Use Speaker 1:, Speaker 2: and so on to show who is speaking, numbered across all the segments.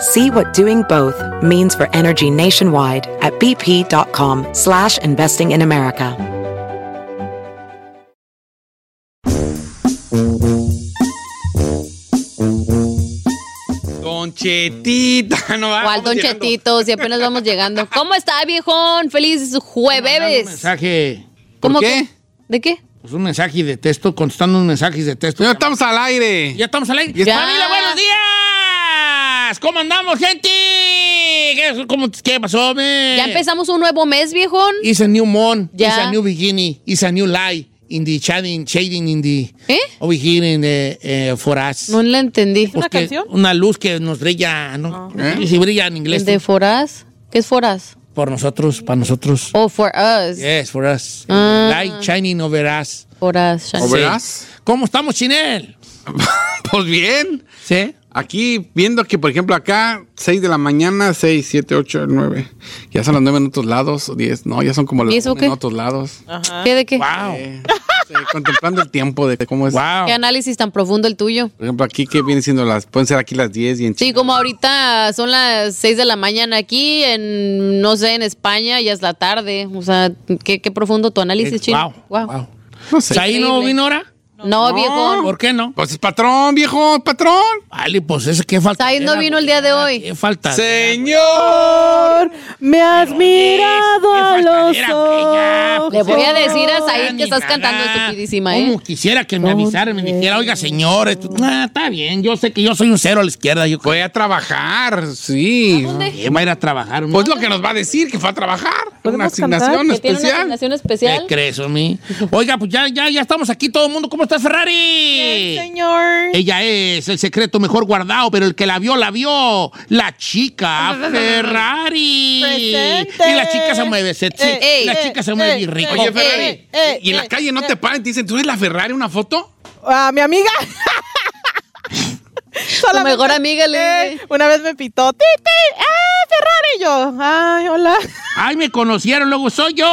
Speaker 1: See what doing both means for energy nationwide at bp.com slash investing in America.
Speaker 2: Don Chetita, no va.
Speaker 3: ¿Cuál Don Chetito? Si apenas vamos llegando. ¿Cómo está, viejón? Feliz
Speaker 4: Un
Speaker 3: jueves.
Speaker 4: mensaje.
Speaker 3: ¿Cómo
Speaker 2: qué?
Speaker 3: ¿De qué?
Speaker 4: Pues un mensaje de texto, contestando un mensaje de texto.
Speaker 2: Ya estamos al aire.
Speaker 4: Ya estamos al aire. ¡Familia, buenos días! ¿Cómo andamos, gente? ¿Qué, cómo- qué pasó, me?
Speaker 3: Ya empezamos un nuevo mes, viejón.
Speaker 4: It's a new moon.
Speaker 3: Ya.
Speaker 4: It's a new beginning. It's a new light in the shading, shading in the...
Speaker 3: ¿Eh?
Speaker 4: Over here in the, eh, for us.
Speaker 3: No la entendí.
Speaker 4: Porque Una luz que nos brilla, ¿no?
Speaker 2: ¿Eh?
Speaker 4: Y si brilla en inglés.
Speaker 3: ¿De foraz? ¿Qué es foraz?
Speaker 4: Por nosotros, para nosotros.
Speaker 3: Oh, for us.
Speaker 4: Yes, for us.
Speaker 3: Ah.
Speaker 4: Light shining over us.
Speaker 3: Foraz.
Speaker 2: ¿O verás?
Speaker 4: ¿Cómo estamos, Chinel?
Speaker 2: Pues bien.
Speaker 4: ¿Sí?
Speaker 2: Aquí viendo que, por ejemplo, acá 6 de la mañana, 6, 7, 8, 9. Ya son las 9 en otros lados, 10. No, ya son como
Speaker 3: ¿Y
Speaker 2: las
Speaker 3: eso
Speaker 2: 1
Speaker 3: qué?
Speaker 2: en otros lados.
Speaker 3: ¿Qué de qué?
Speaker 4: Wow.
Speaker 2: Eh, sí, contemplando el tiempo de cómo es.
Speaker 4: Wow.
Speaker 3: ¿Qué análisis tan profundo el tuyo?
Speaker 2: Por ejemplo, aquí que viene siendo las. Pueden ser aquí las 10 y en
Speaker 3: Sí,
Speaker 2: China.
Speaker 3: como ahorita son las 6 de la mañana aquí, en, no sé, en España ya es la tarde. O sea, qué, qué profundo tu análisis, chino.
Speaker 4: Wow.
Speaker 3: Wow.
Speaker 4: wow.
Speaker 2: No sé.
Speaker 4: ¿Ahí no vino ahora?
Speaker 3: No, viejón.
Speaker 4: ¿Por qué no?
Speaker 2: Pues es patrón, viejo, patrón.
Speaker 4: Vale, pues eso, ¿qué falta?
Speaker 3: Said no vino el día de hoy.
Speaker 4: ¿Qué falta?
Speaker 2: Señor.
Speaker 5: Me has mirado a los ojos.
Speaker 3: Le voy a decir a Said que estás cantando estupidísima, ¿eh?
Speaker 4: Como quisiera que me avisara, me dijera, oiga, señor, esto- ah, está bien, yo sé que yo soy un cero a la izquierda. Yo
Speaker 2: Voy a trabajar, sí.
Speaker 4: ¿Qué va a ir a trabajar?
Speaker 2: Pues lo que nos va a decir que fue a trabajar. Una
Speaker 5: ¿Podemos
Speaker 2: asignación
Speaker 5: cantar?
Speaker 3: Que tiene una
Speaker 2: especial.
Speaker 3: asignación
Speaker 4: ¿Qué
Speaker 3: especial.
Speaker 4: crees, mí? Oiga, pues ya, ya, ya estamos aquí todo el mundo. ¿Cómo estás, Ferrari?
Speaker 5: Señor.
Speaker 4: Ella es el secreto mejor guardado, pero el que la vio, la vio. La chica Ferrari.
Speaker 5: Presente.
Speaker 4: Y la chica se mueve sexy.
Speaker 3: Eh,
Speaker 4: la
Speaker 5: eh,
Speaker 4: chica se mueve
Speaker 5: eh,
Speaker 4: bien rico.
Speaker 2: Oye, Ferrari,
Speaker 5: Eh, eh,
Speaker 2: y en la
Speaker 5: eh,
Speaker 2: calle no
Speaker 5: eh.
Speaker 2: te paran, te dicen, ¿tú eres la Ferrari una foto?
Speaker 5: A mi amiga.
Speaker 3: Tu mejor amiga le
Speaker 5: Eh. Una vez me pitó. ¡Titi! ¡Ah, Ferrari! Y yo. ¡Ay, hola!
Speaker 4: Ay, me conocieron, luego soy yo.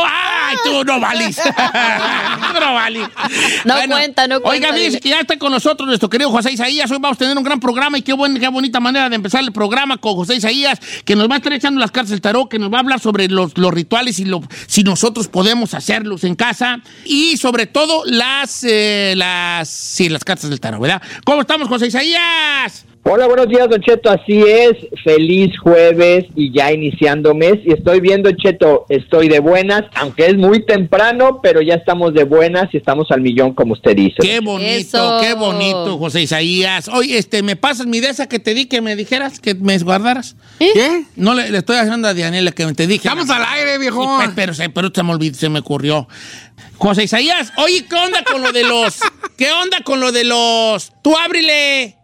Speaker 4: Ay, tú no vales. tú no vales.
Speaker 3: No cuenta, no cuenta,
Speaker 4: Oiga, dice que ya está con nosotros nuestro querido José Isaías. Hoy vamos a tener un gran programa y qué, buen- qué bonita manera de empezar el programa con José Isaías, que nos va a estar echando las cartas del tarot, que nos va a hablar sobre los, los rituales y lo, si nosotros podemos hacerlos en casa y sobre todo las, eh, las, sí, las cartas del tarot, ¿verdad? ¿Cómo estamos, José Isaías?
Speaker 6: Hola, buenos días, Don Cheto. Así es, feliz jueves y ya iniciando mes. Y estoy viendo, Cheto, estoy de buenas, aunque es muy temprano, pero ya estamos de buenas y estamos al millón, como usted dice.
Speaker 4: Qué bonito,
Speaker 3: Eso.
Speaker 4: qué bonito, José Isaías. Oye, este, ¿me pasas mi de esa que te di que me dijeras, que me guardaras?
Speaker 2: ¿Qué?
Speaker 4: No le, le estoy haciendo a Dianela que te dije.
Speaker 2: Estamos al aire,
Speaker 4: Sí,
Speaker 2: viejo.
Speaker 4: pues, pero, se- pero se me olvidó, se me ocurrió. José Isaías, oye, ¿qué onda con lo de los. ¿Qué onda con lo de los. Tú ábrile.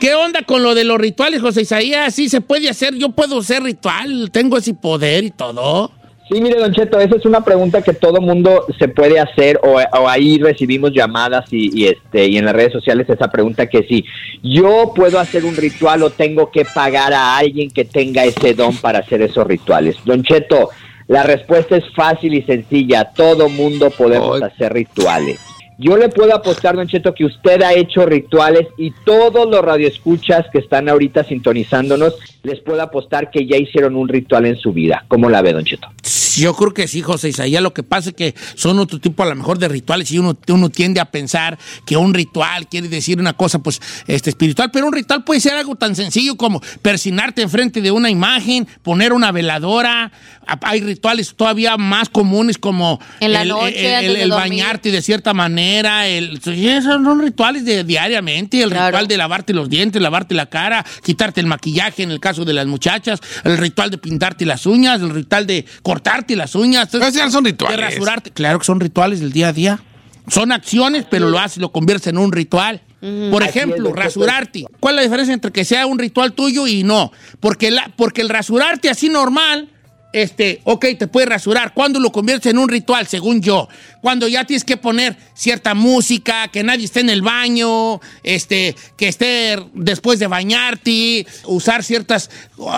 Speaker 4: ¿Qué onda con lo de los rituales, José Isaías? Sí, se puede hacer. Yo puedo hacer ritual. Tengo ese poder y todo.
Speaker 6: Sí, mire, Don Cheto, esa es una pregunta que todo mundo se puede hacer o, o ahí recibimos llamadas y, y, este y en las redes sociales esa pregunta que si yo puedo hacer un ritual o tengo que pagar a alguien que tenga ese don para hacer esos rituales. Don Cheto, la respuesta es fácil y sencilla. Todo mundo podemos
Speaker 2: Ay.
Speaker 6: hacer rituales. Yo le puedo apostar, Don Cheto, que usted ha hecho rituales y todos los radioescuchas que están ahorita sintonizándonos, les puedo apostar que ya hicieron un ritual en su vida. ¿Cómo la ve, Don Cheto?
Speaker 4: Yo creo que sí, José Isaías. Lo que pasa es que son otro tipo a lo mejor de rituales y uno, uno tiende a pensar que un ritual quiere decir una cosa pues este, espiritual, pero un ritual puede ser algo tan sencillo como persinarte enfrente de una imagen, poner una veladora. Hay rituales todavía más comunes como
Speaker 3: En la
Speaker 4: el,
Speaker 3: noche,
Speaker 4: el- bañarte de cierta manera. El, esos son rituales de diariamente. El
Speaker 3: Claro.
Speaker 4: ritual de lavarte los dientes, lavarte la cara, quitarte el maquillaje en el caso de las muchachas, el ritual de pintarte las uñas, el ritual de cortarte las uñas.
Speaker 2: Pero esos ya son rituales.
Speaker 4: De rasurarte. Claro que son rituales del día a día. Son acciones, pero lo haces, lo conviertes en un ritual. Por ejemplo, rasurarte. ¿Cuál es la diferencia entre que sea un ritual tuyo y no? Porque, la, porque el rasurarte así normal, este, ok, te puedes rasurar. ¿Cuándo lo conviertes en un ritual, según yo? Cuando ya tienes que poner cierta música, que nadie esté en el baño, este, que esté después de bañarte, usar ciertas,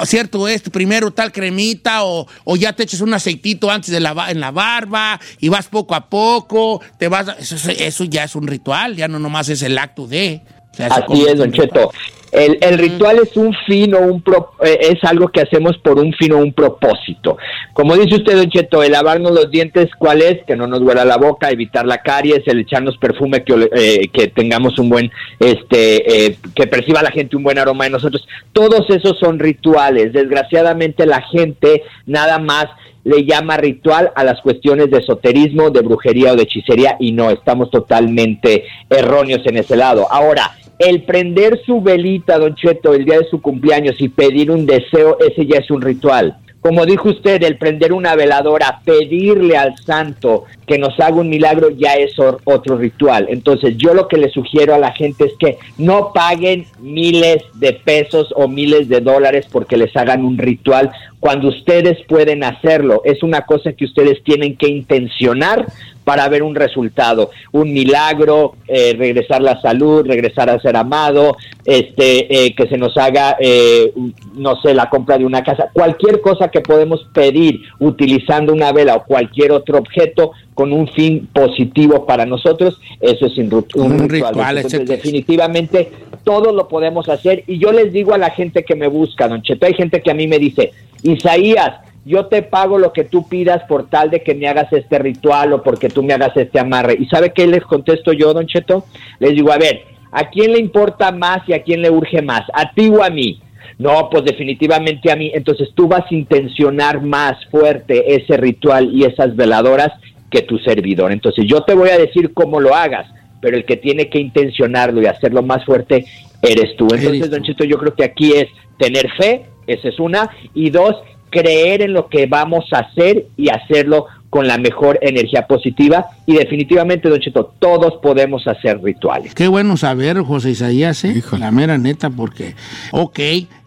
Speaker 4: cierto este, primero tal cremita, o, o ya te echas un aceitito antes de la, en la barba, y vas poco a poco, te vas, eso, eso ya es un ritual, ya no nomás es el acto de. O sea,
Speaker 6: Así es, Don. Cheto. El, el ritual es un fin o un pro- eh, es algo que hacemos por un fin o un propósito. Como dice usted, Don Cheto, el lavarnos los dientes, ¿cuál es? Que no nos duela la boca, evitar la caries, el echarnos perfume, que, eh, que tengamos un buen, este, eh, que perciba la gente un buen aroma de nosotros. Todos esos son rituales. Desgraciadamente la gente nada más le llama ritual a las cuestiones de esoterismo, de brujería o de hechicería y no, estamos totalmente erróneos en ese lado. Ahora, el prender su velita, don Cheto, el día de su cumpleaños y pedir un deseo, ese ya es un ritual. Como dijo usted, el prender una veladora, pedirle al santo que nos haga un milagro, ya es otro ritual. Entonces, yo lo que le sugiero a la gente es que no paguen miles de pesos o miles de dólares porque les hagan un ritual cuando ustedes pueden hacerlo. Es una cosa que ustedes tienen que intencionar para ver un resultado, un milagro, eh, regresar la salud, regresar a ser amado, este, eh, que se nos haga, eh, no sé, la compra de una casa, cualquier cosa que podemos pedir utilizando una vela o cualquier otro objeto con un fin positivo para nosotros, eso es un, un ritual.
Speaker 4: ritual,
Speaker 6: Entonces, definitivamente todo lo podemos hacer y yo les digo a la gente que me busca, don Cheto, hay gente que a mí me dice, Isaías, yo te pago lo que tú pidas por tal de que me hagas este ritual o porque tú me hagas este amarre. ¿Y sabe qué les contesto yo, don Cheto? Les digo, a ver, ¿a quién le importa más y a quién le urge más? ¿A ti o a mí? No, pues definitivamente a mí. Entonces tú vas a intencionar más fuerte ese ritual y esas veladoras que tu servidor. Entonces yo te voy a decir cómo lo hagas, pero el que tiene que intencionarlo y hacerlo más fuerte eres tú.
Speaker 4: Eres
Speaker 6: Entonces,
Speaker 4: tú.
Speaker 6: don Cheto, yo creo que aquí es tener fe, esa es una, y dos, creer en lo que vamos a hacer y hacerlo con la mejor energía positiva. Y definitivamente, don Cheto, todos podemos hacer rituales.
Speaker 4: Qué bueno saber, José Isaías, ¿eh?
Speaker 2: Híjole.
Speaker 4: La mera neta, porque. Ok.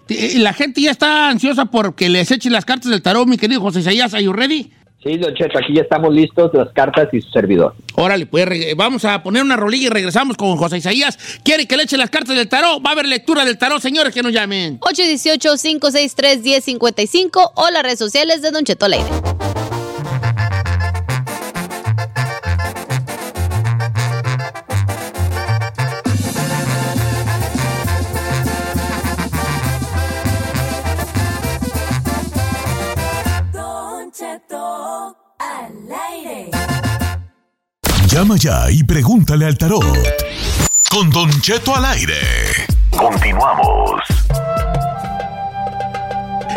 Speaker 4: T- La gente ya está ansiosa porque les echen las cartas del tarot, mi querido José Isaías. ¿Are you ready?
Speaker 6: Sí, don Cheto, aquí ya estamos listos, las cartas y su servidor.
Speaker 4: Órale, pues vamos a poner una rolilla y regresamos con José Isaías. ¿Quiere que le echen las cartas del tarot? Va a haber lectura del tarot, señores, que nos llamen.
Speaker 3: 818-563-1055 o las redes sociales de Don Cheto al
Speaker 7: Llama ya y pregúntale al tarot. Con Don Cheto al aire. Continuamos.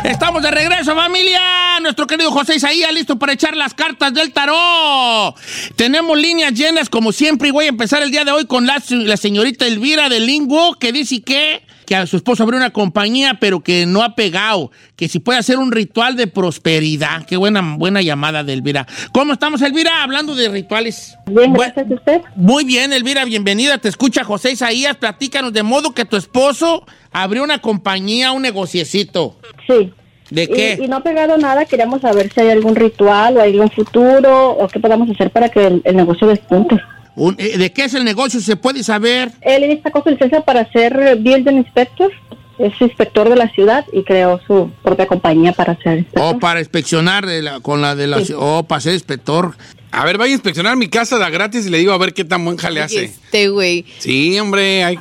Speaker 4: Estamos de regreso, familia. Nuestro querido José Isaías, listo para echar las cartas del tarot. Tenemos líneas llenas, como siempre, y voy a empezar el día de hoy con la, la señorita Elvira de Lingo, que dice que, que a su esposo abrió una compañía, pero que no ha pegado, que si puede hacer un ritual de prosperidad. Qué buena, buena llamada de Elvira. ¿Cómo estamos, Elvira? Hablando de rituales.
Speaker 5: Bien,
Speaker 4: Bu-
Speaker 5: gracias a usted.
Speaker 4: Muy bien, Elvira, bienvenida. Te escucha José Isaías. Platícanos de modo que tu esposo abrió una compañía, un negociecito.
Speaker 5: Sí.
Speaker 4: ¿De
Speaker 5: Y-
Speaker 4: qué?
Speaker 5: Y, no ha pegado nada, queríamos saber si hay algún ritual o hay algún futuro o qué podemos hacer para que el, el negocio despunte.
Speaker 4: Un- eh, ¿De qué es el negocio? ¿Se puede saber?
Speaker 5: Él sacó su licencia para ser building inspector, es inspector de la ciudad y creó su propia compañía para inspector.
Speaker 4: O para inspeccionar de la- con la de la...
Speaker 5: Sí.
Speaker 4: O para ser inspector.
Speaker 2: A ver, vaya a inspeccionar mi casa de gratis y le digo a ver qué tan buen jale hace.
Speaker 3: Este güey.
Speaker 2: Sí, hombre. hay-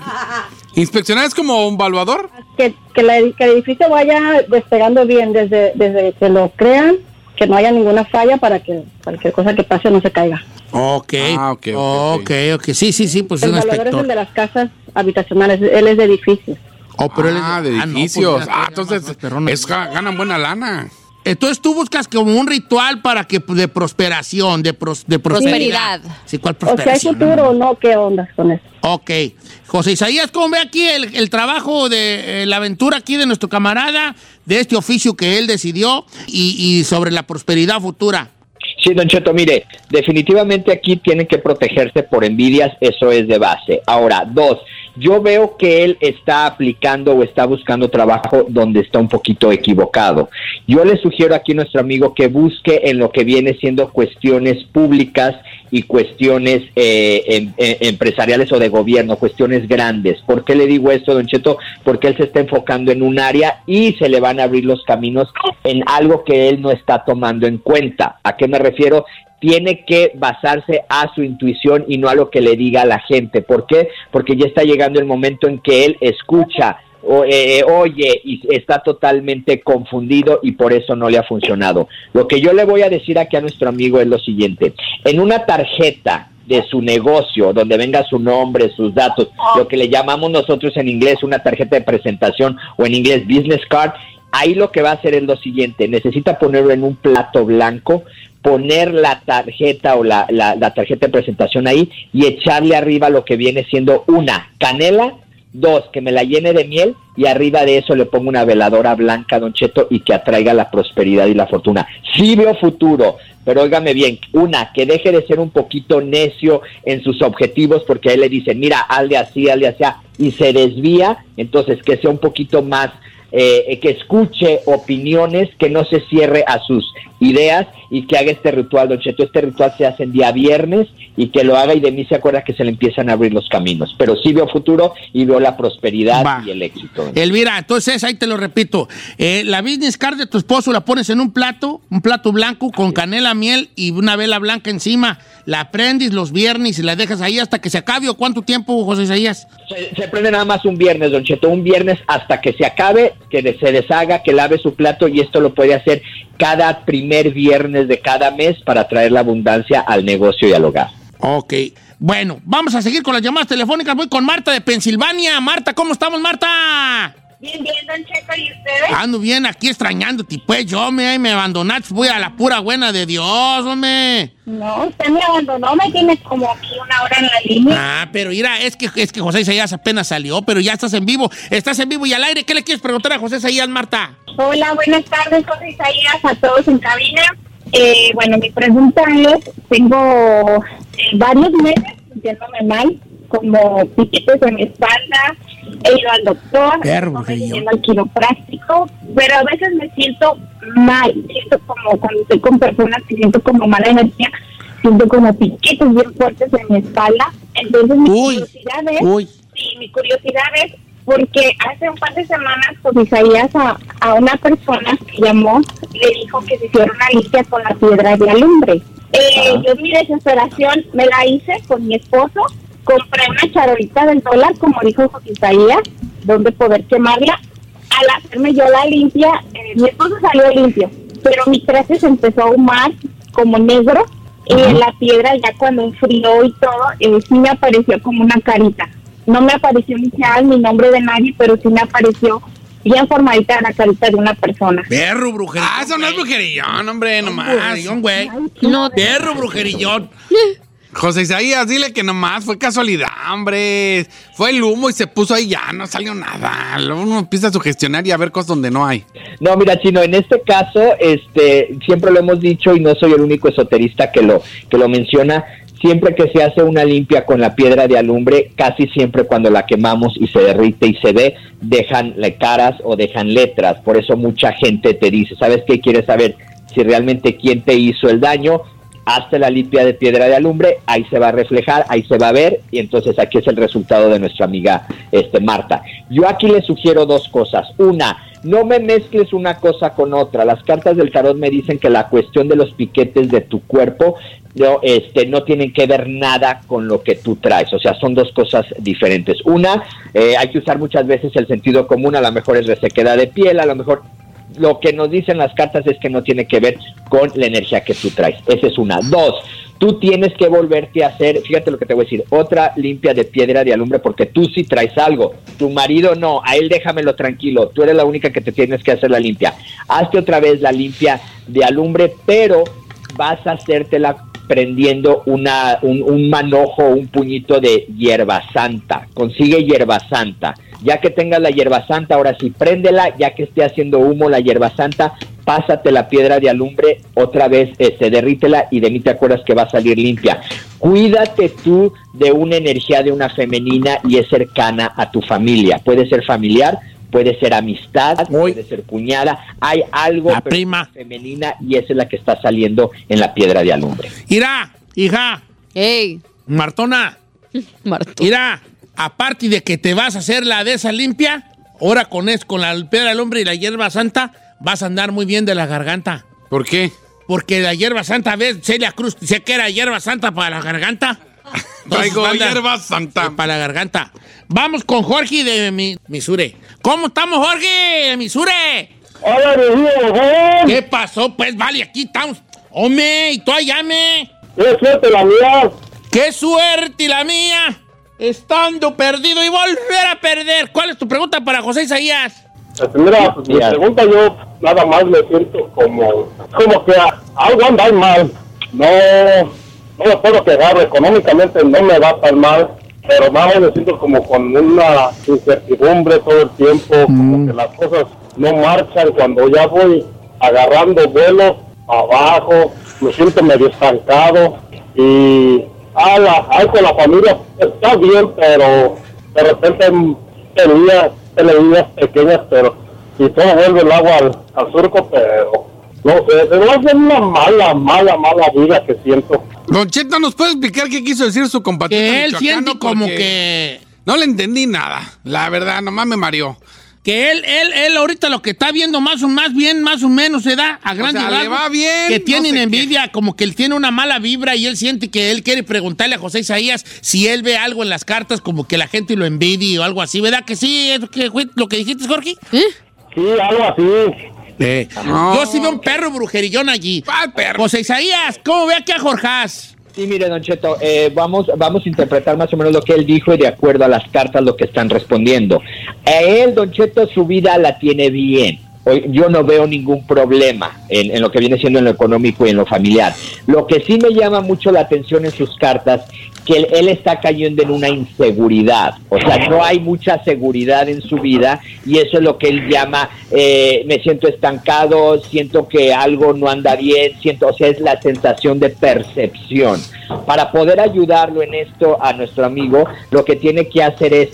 Speaker 2: Inspeccionar es como un valuador.
Speaker 5: Que, que, la- que el edificio vaya despegando bien desde, desde que lo crean que no haya ninguna falla para que cualquier cosa que pase no se caiga.
Speaker 4: Ok.
Speaker 2: Ah, ok, ok,
Speaker 4: ok, ok. Sí, sí, sí, pues es
Speaker 5: el
Speaker 4: un
Speaker 5: valedor es el
Speaker 4: inspector.
Speaker 5: de las casas habitacionales, él es de edificios.
Speaker 4: Oh, pero él es
Speaker 2: ah, de
Speaker 4: ah, no, pues
Speaker 2: edificios. ah, entonces es, ga- ganan buena lana.
Speaker 4: Entonces tú buscas como un ritual para que de prosperación, de, pros- de prosperidad.
Speaker 3: Prosperidad.
Speaker 4: Sí, ¿cuál
Speaker 5: O sea, ¿hay
Speaker 4: prosperación?
Speaker 5: futuro o no? ¿Qué ondas con eso?
Speaker 4: Ok. José Isaías, ¿cómo ve aquí el, el trabajo de eh, la aventura aquí de nuestro camarada, de este oficio que él decidió y, y sobre la prosperidad futura?
Speaker 6: Sí, Don Cheto, mire, definitivamente aquí tienen que protegerse por envidias, eso es de base. Ahora, dos, yo veo que él está aplicando o está buscando trabajo donde está un poquito equivocado. Yo le sugiero aquí a nuestro amigo que busque en lo que viene siendo cuestiones públicas y cuestiones eh, em- em- empresariales o de gobierno, cuestiones grandes. ¿Por qué le digo esto, Don Cheto? Porque él se está enfocando en un área y se le van a abrir los caminos en algo que él no está tomando en cuenta. ¿A qué me refiero? Tiene que basarse a su intuición y no a lo que le diga la gente. ¿Por qué? Porque ya está llegando el momento en que él escucha eh, oye y está totalmente confundido y por eso no le ha funcionado. Lo que yo le voy a decir aquí a nuestro amigo es lo siguiente. En una tarjeta de su negocio, donde venga su nombre, sus datos, lo que le llamamos nosotros en inglés una tarjeta de presentación o en inglés business card, ahí lo que va a hacer es lo siguiente, necesita ponerlo en un plato blanco, poner la tarjeta o la tarjeta de presentación ahí y echarle arriba lo que viene siendo una canela, dos, que me la llene de miel y arriba de eso le pongo una veladora blanca, Don Cheto, y que atraiga la prosperidad y la fortuna. Sí veo futuro, pero óigame bien, una, que deje de ser un poquito necio en sus objetivos porque a él le dicen, mira, hazle así, hazle así, y se desvía, entonces que sea un poquito más eh, que escuche opiniones, que no se cierre a sus ideas y que haga este ritual, Don Cheto. Este ritual se hace en día viernes y que lo haga y de mí se acuerda que se le empiezan a abrir los caminos. Pero sí veo futuro y veo la prosperidad
Speaker 4: Va.
Speaker 6: y el éxito.
Speaker 4: Elvira, entonces ahí te lo repito. Eh, la business card de tu esposo la pones en un plato, un plato blanco con canela, miel y una vela blanca encima. La prendes los viernes y la dejas ahí hasta que se acabe. ¿O cuánto tiempo, José Isaías?
Speaker 6: Se, se prende nada más un viernes, Don Cheto, un viernes hasta que se acabe, que se deshaga, que lave su plato y esto lo puede hacer cada primer viernes de cada mes para traer la abundancia al negocio y al hogar.
Speaker 4: Ok. Bueno, vamos a seguir con las llamadas telefónicas. Voy con Marta de Pensilvania. Marta, ¿cómo estamos, Marta?
Speaker 8: Bien, bien, Don Cheto, ¿y ustedes?
Speaker 4: Ando bien aquí extrañándote. Pues yo me, me abandonaste. Voy a la pura buena de Dios, hombre.
Speaker 8: No, usted me abandonó, me tiene como aquí una hora en la línea.
Speaker 4: Ah, pero mira, es que, es que José Isaías apenas salió, pero ya estás en vivo. Estás en vivo y al aire. ¿Qué le quieres preguntar a José Isaías, Marta?
Speaker 8: Hola, buenas tardes, José Isaías, a todos en cabina. Eh, bueno, mi pregunta es, tengo eh, varios meses sintiéndome mal, como piquetes en mi espalda, he ido al doctor,
Speaker 4: Perro,
Speaker 8: yendo al quiropráctico, pero a veces me siento mal, siento como cuando estoy con personas que siento como mala energía, siento como piquetes bien fuertes en mi espalda, entonces mi
Speaker 4: Uy,
Speaker 8: curiosidad es...
Speaker 4: uy.
Speaker 8: Sí, mi curiosidad es porque hace un par de semanas Isaías a, a una persona que llamó le dijo que se hiciera una limpia con la piedra de alumbre. Eh, yo mi desesperación me la hice con mi esposo, compré una charolita del dólar, como dijo José Isaías, donde poder quemarla. Al hacerme yo la limpia, eh, mi esposo salió limpio, pero mi traje se empezó a ahumar como negro y en la piedra ya cuando enfrió y todo, eh, sí me apareció como una carita. No me apareció inicial ni nombre de nadie, pero sí me apareció bien formadita la carita de una persona.
Speaker 4: Perro, brujerillón.
Speaker 2: Ah, eso no es brujerillón, hombre, nomás.
Speaker 4: Brujerillón, güey.
Speaker 3: No,
Speaker 4: Perro, brujerillón.
Speaker 2: José Isaías, dile que nomás fue casualidad, hombre. Fue el humo y se puso ahí ya, no salió nada. Uno empieza a sugestionar y a ver cosas donde no hay.
Speaker 6: No, mira, Chino, en este caso, este, siempre lo hemos dicho y no soy el único esoterista que lo, que lo menciona. Siempre que se hace una limpia con la piedra de alumbre, casi siempre cuando la quemamos y se derrite y se ve, dejan caras o dejan letras. Por eso mucha gente te dice, ¿sabes qué? ¿Quieres saber si realmente quién te hizo el daño? Hazte la limpia de piedra de alumbre, ahí se va a reflejar, ahí se va a ver, y entonces aquí es el resultado de nuestra amiga este, Marta. Yo aquí le sugiero dos cosas. Una, no me mezcles una cosa con otra. Las cartas del tarot me dicen que la cuestión de los piquetes de tu cuerpo no, este, no tienen que ver nada con lo que tú traes. O sea, son dos cosas diferentes. Una, eh, hay que usar muchas veces el sentido común, a lo mejor es resequedad de piel, a lo mejor lo que nos dicen las cartas es que no tiene que ver con la energía que tú traes. Esa es una. Dos, tú tienes que volverte a hacer, fíjate lo que te voy a decir, otra limpia de piedra de alumbre porque tú sí traes algo, tu marido no, a él déjamelo tranquilo, tú eres la única que te tienes que hacer la limpia. Hazte otra vez la limpia de alumbre, pero vas a hacértela prendiendo una, un, un manojo, un puñito de hierba santa. Consigue hierba santa. Ya que tengas la hierba santa, ahora sí, préndela, ya que esté haciendo humo la hierba santa, pásate la piedra de alumbre, otra vez este, derrítela y de mí te acuerdas que va a salir limpia. Cuídate tú de una energía de una femenina y es cercana a tu familia. Puede ser familiar, puede ser amistad, puede ser cuñada. Hay algo
Speaker 4: La prima.
Speaker 6: femenina y esa es la que está saliendo en la piedra de alumbre.
Speaker 4: Irá, hija,
Speaker 3: Ey,
Speaker 4: Martona,
Speaker 3: Marto.
Speaker 4: Mira, aparte de que te vas a hacer la de esa limpia, ahora con, es, con la piedra del hombre y la hierba santa, vas a andar muy bien de la garganta.
Speaker 2: ¿Por qué?
Speaker 4: Porque la hierba santa, ¿ves? Celia Cruz dice que era hierba santa para la garganta.
Speaker 2: Traigo
Speaker 4: Entonces, anda-
Speaker 2: hierba santa.
Speaker 4: Para la garganta. Vamos con Jorge de mi, Misure. ¿Cómo estamos, Jorge de Misure?
Speaker 9: Hola, mi
Speaker 4: ¿Qué pasó? Pues vale, aquí estamos. Hombre, y tú allá, me.
Speaker 9: ¡Qué suerte la mía!
Speaker 4: ¡Qué suerte la mía! Estando perdido y volver a perder. ¿Cuál es tu pregunta para José Isaías?
Speaker 9: Pues mira, pues, mi pregunta yo nada más me siento como, como que algo anda mal. No, no me puedo quejar, económicamente no me va tan mal, pero más me siento como con una incertidumbre todo el tiempo, como que las cosas no marchan. Cuando ya voy agarrando vuelo abajo, me siento medio estancado y a la, con la familia está bien, pero de repente peleas, peleas pequeñas, pero si todo vuelve el agua al, al surco, pero no sé, me hace una mala, mala, mala vida que siento.
Speaker 2: Don Cheto, ¿nos puede explicar qué quiso decir su compatriota
Speaker 4: Que él siente como que.
Speaker 2: No le entendí nada. La verdad, nomás me mareó.
Speaker 4: Que él, él, él ahorita lo que está viendo más o más bien, más o menos se da a grandes
Speaker 2: sea, le va bien,
Speaker 4: Que
Speaker 2: no
Speaker 4: tienen
Speaker 2: qué.
Speaker 4: envidia, como que él tiene una mala vibra y él siente que él quiere preguntarle a José Isaías si él ve algo en las cartas como que la gente lo envidia o algo así, ¿verdad? Que sí, es lo que, lo que dijiste, Jorge.
Speaker 3: ¿Eh?
Speaker 9: Sí, algo así.
Speaker 2: No.
Speaker 4: Yo sí veo un perro brujerillón allí.
Speaker 2: ¿Cuál perro?
Speaker 4: José Isaías, ¿cómo ve aquí a Jorjás?
Speaker 6: Sí, mire, Don Cheto, eh, vamos, vamos a interpretar más o menos lo que él dijo y de acuerdo a las cartas lo que están respondiendo. A él, Don Cheto, su vida la tiene bien. Hoy- Yo no veo ningún problema en, lo que viene siendo en lo económico y en lo familiar. Lo que sí me llama mucho la atención en sus cartas, que él, él está cayendo en una inseguridad. O sea, no hay mucha seguridad en su vida y eso es lo que él llama, eh, me siento estancado, siento que algo no anda bien, siento, o sea, es la sensación de percepción. Para poder ayudarlo en esto a nuestro amigo, lo que tiene que hacer es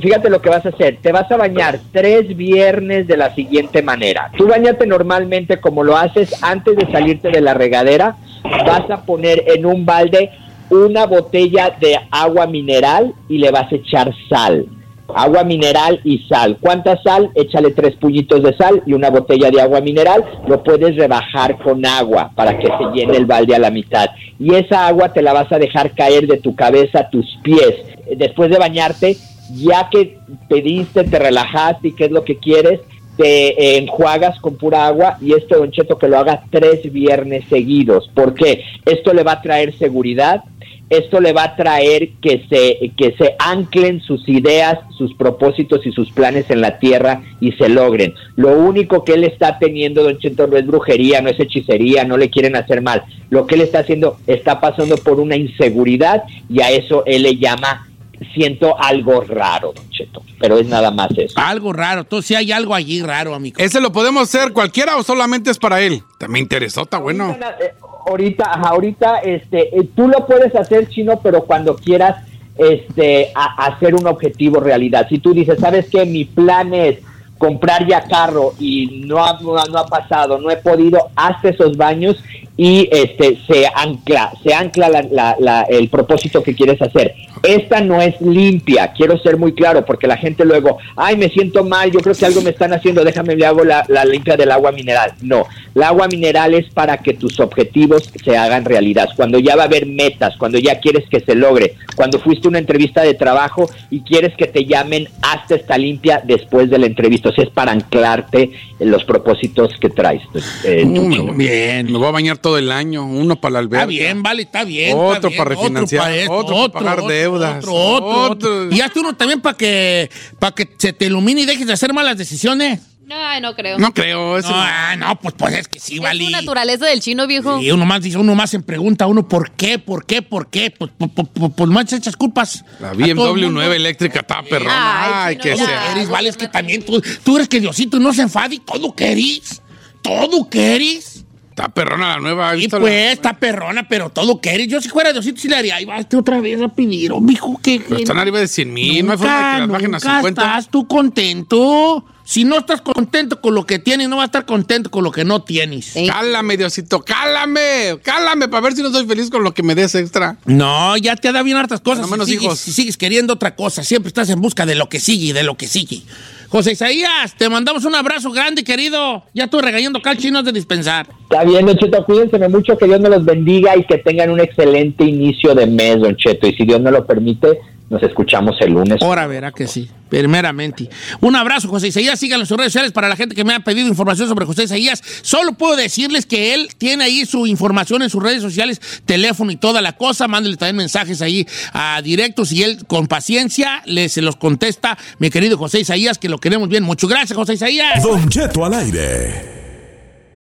Speaker 6: fíjate lo que vas a hacer. Te vas a bañar tres viernes de la siguiente manera. Tú bañate normalmente como lo haces antes de salirte de la regadera. Vas a poner en un balde una botella de agua mineral y le vas a echar sal. Agua mineral y sal. ¿Cuánta sal? Échale tres puñitos de sal y una botella de agua mineral. Lo puedes rebajar con agua para que se llene el balde a la mitad. Y esa agua te la vas a dejar caer de tu cabeza a tus pies. Después de bañarte, ya que pediste, te relajaste y qué es lo que quieres, te eh, enjuagas con pura agua y esto, Don Cheto, que lo haga tres viernes seguidos. ¿Por qué? Esto le va a traer seguridad, esto le va a traer que se, que se anclen sus ideas, sus propósitos y sus planes en la tierra y se logren. Lo único que él está teniendo, Don Cheto, no es brujería, no es hechicería, no le quieren hacer mal. Lo que él está haciendo, está pasando por una inseguridad y a eso él le llama siento algo raro, Don Cheto, pero es nada más eso.
Speaker 4: Algo raro, entonces sí hay algo allí raro, amigo.
Speaker 2: ¿Ese lo podemos hacer cualquiera o solamente es para él? Me interesó, está bueno.
Speaker 6: Ahorita, eh, ahorita, ajá, ahorita, este, eh, tú lo puedes hacer, chino, pero cuando quieras, este, a- hacer un objetivo realidad. Si tú dices, ¿sabes qué? Mi plan es comprar ya carro y no ha, no ha- pasado, no he podido, haz esos baños y este se ancla, se ancla la- la- la- el propósito que quieres hacer. Esta no es limpia, quiero ser muy claro, porque la gente luego, ay, me siento mal, yo creo que algo me están haciendo, déjame le hago la, la limpia del agua mineral. No, la agua mineral es para que tus objetivos se hagan realidad. Cuando ya va a haber metas, cuando ya quieres que se logre, cuando fuiste a una entrevista de trabajo y quieres que te llamen, hasta esta limpia después de la entrevista. Sea, es para anclarte en los propósitos que traes. eh.
Speaker 4: Bien.
Speaker 2: Me voy a bañar todo el año. Uno para la alberca.
Speaker 4: Está bien, vale, está bien.
Speaker 2: Otro
Speaker 4: está bien.
Speaker 2: para refinanciar,
Speaker 4: para esto,
Speaker 2: otro para pagar deudas,
Speaker 4: Otro, otro, otro.
Speaker 2: otro.
Speaker 4: Y hazte uno también para que, para que se te ilumine y dejes de hacer malas decisiones.
Speaker 3: Ay, no creo.
Speaker 2: No creo. Eso
Speaker 4: No, ah, no, pues, pues es que sí,
Speaker 3: es
Speaker 4: vale.
Speaker 3: su naturaleza del chino, viejo.
Speaker 4: Y uno más dice, uno más se pregunta a uno por qué, por qué, por qué. Pues, pues, pues, pues, pues más echas culpas.
Speaker 2: La BMW
Speaker 4: mundo.
Speaker 2: 9 eléctrica está perrona.
Speaker 3: Ay,
Speaker 2: Ay, que sea.
Speaker 4: querís, vale, es que también tú, tú eres que Diosito no se enfade y todo querís. Todo querís.
Speaker 2: Está perrona la nueva. ¿has
Speaker 4: Y
Speaker 2: visto la-
Speaker 4: pues, está perrona, pero todo querís. Yo si fuera Diosito sí le haría. Ahí vas otra vez a pedir, oh, mijo, que...
Speaker 2: Están arriba de 100 mil. No hay forma de que las bajen a
Speaker 4: nunca
Speaker 2: 50.
Speaker 4: estás tú contento. Si no estás contento con lo que tienes, no vas a estar contento con lo que no tienes.
Speaker 3: Sí.
Speaker 2: Cálame, Diosito, cálame. Cálame para ver si no soy feliz con lo que me des extra.
Speaker 4: No, ya te da bien hartas cosas.
Speaker 2: Menos
Speaker 4: si, sigues,
Speaker 2: hijos.
Speaker 4: si sigues queriendo otra cosa, siempre estás en busca de lo que sigue y de lo que sigue. José Isaías, te mandamos un abrazo grande, querido. Ya estoy regañando acá al chino de dispensar.
Speaker 6: Está bien, Don Cheto, cuídense mucho, que Dios me los bendiga y que tengan un excelente inicio de mes, Don Cheto. Y si Dios me lo permite, nos escuchamos el lunes.
Speaker 4: Ahora verá que sí, primeramente. Un abrazo, José Isaías. Síganlo en sus redes sociales para la gente que me ha pedido información sobre José Isaías. Solo puedo decirles que él tiene ahí su información en sus redes sociales, teléfono y toda la cosa. Mándele también mensajes ahí a directos y él con paciencia le, se los contesta, mi querido José Isaías, que lo queremos bien. Muchas gracias, José Isaías.
Speaker 7: Don Cheto al aire.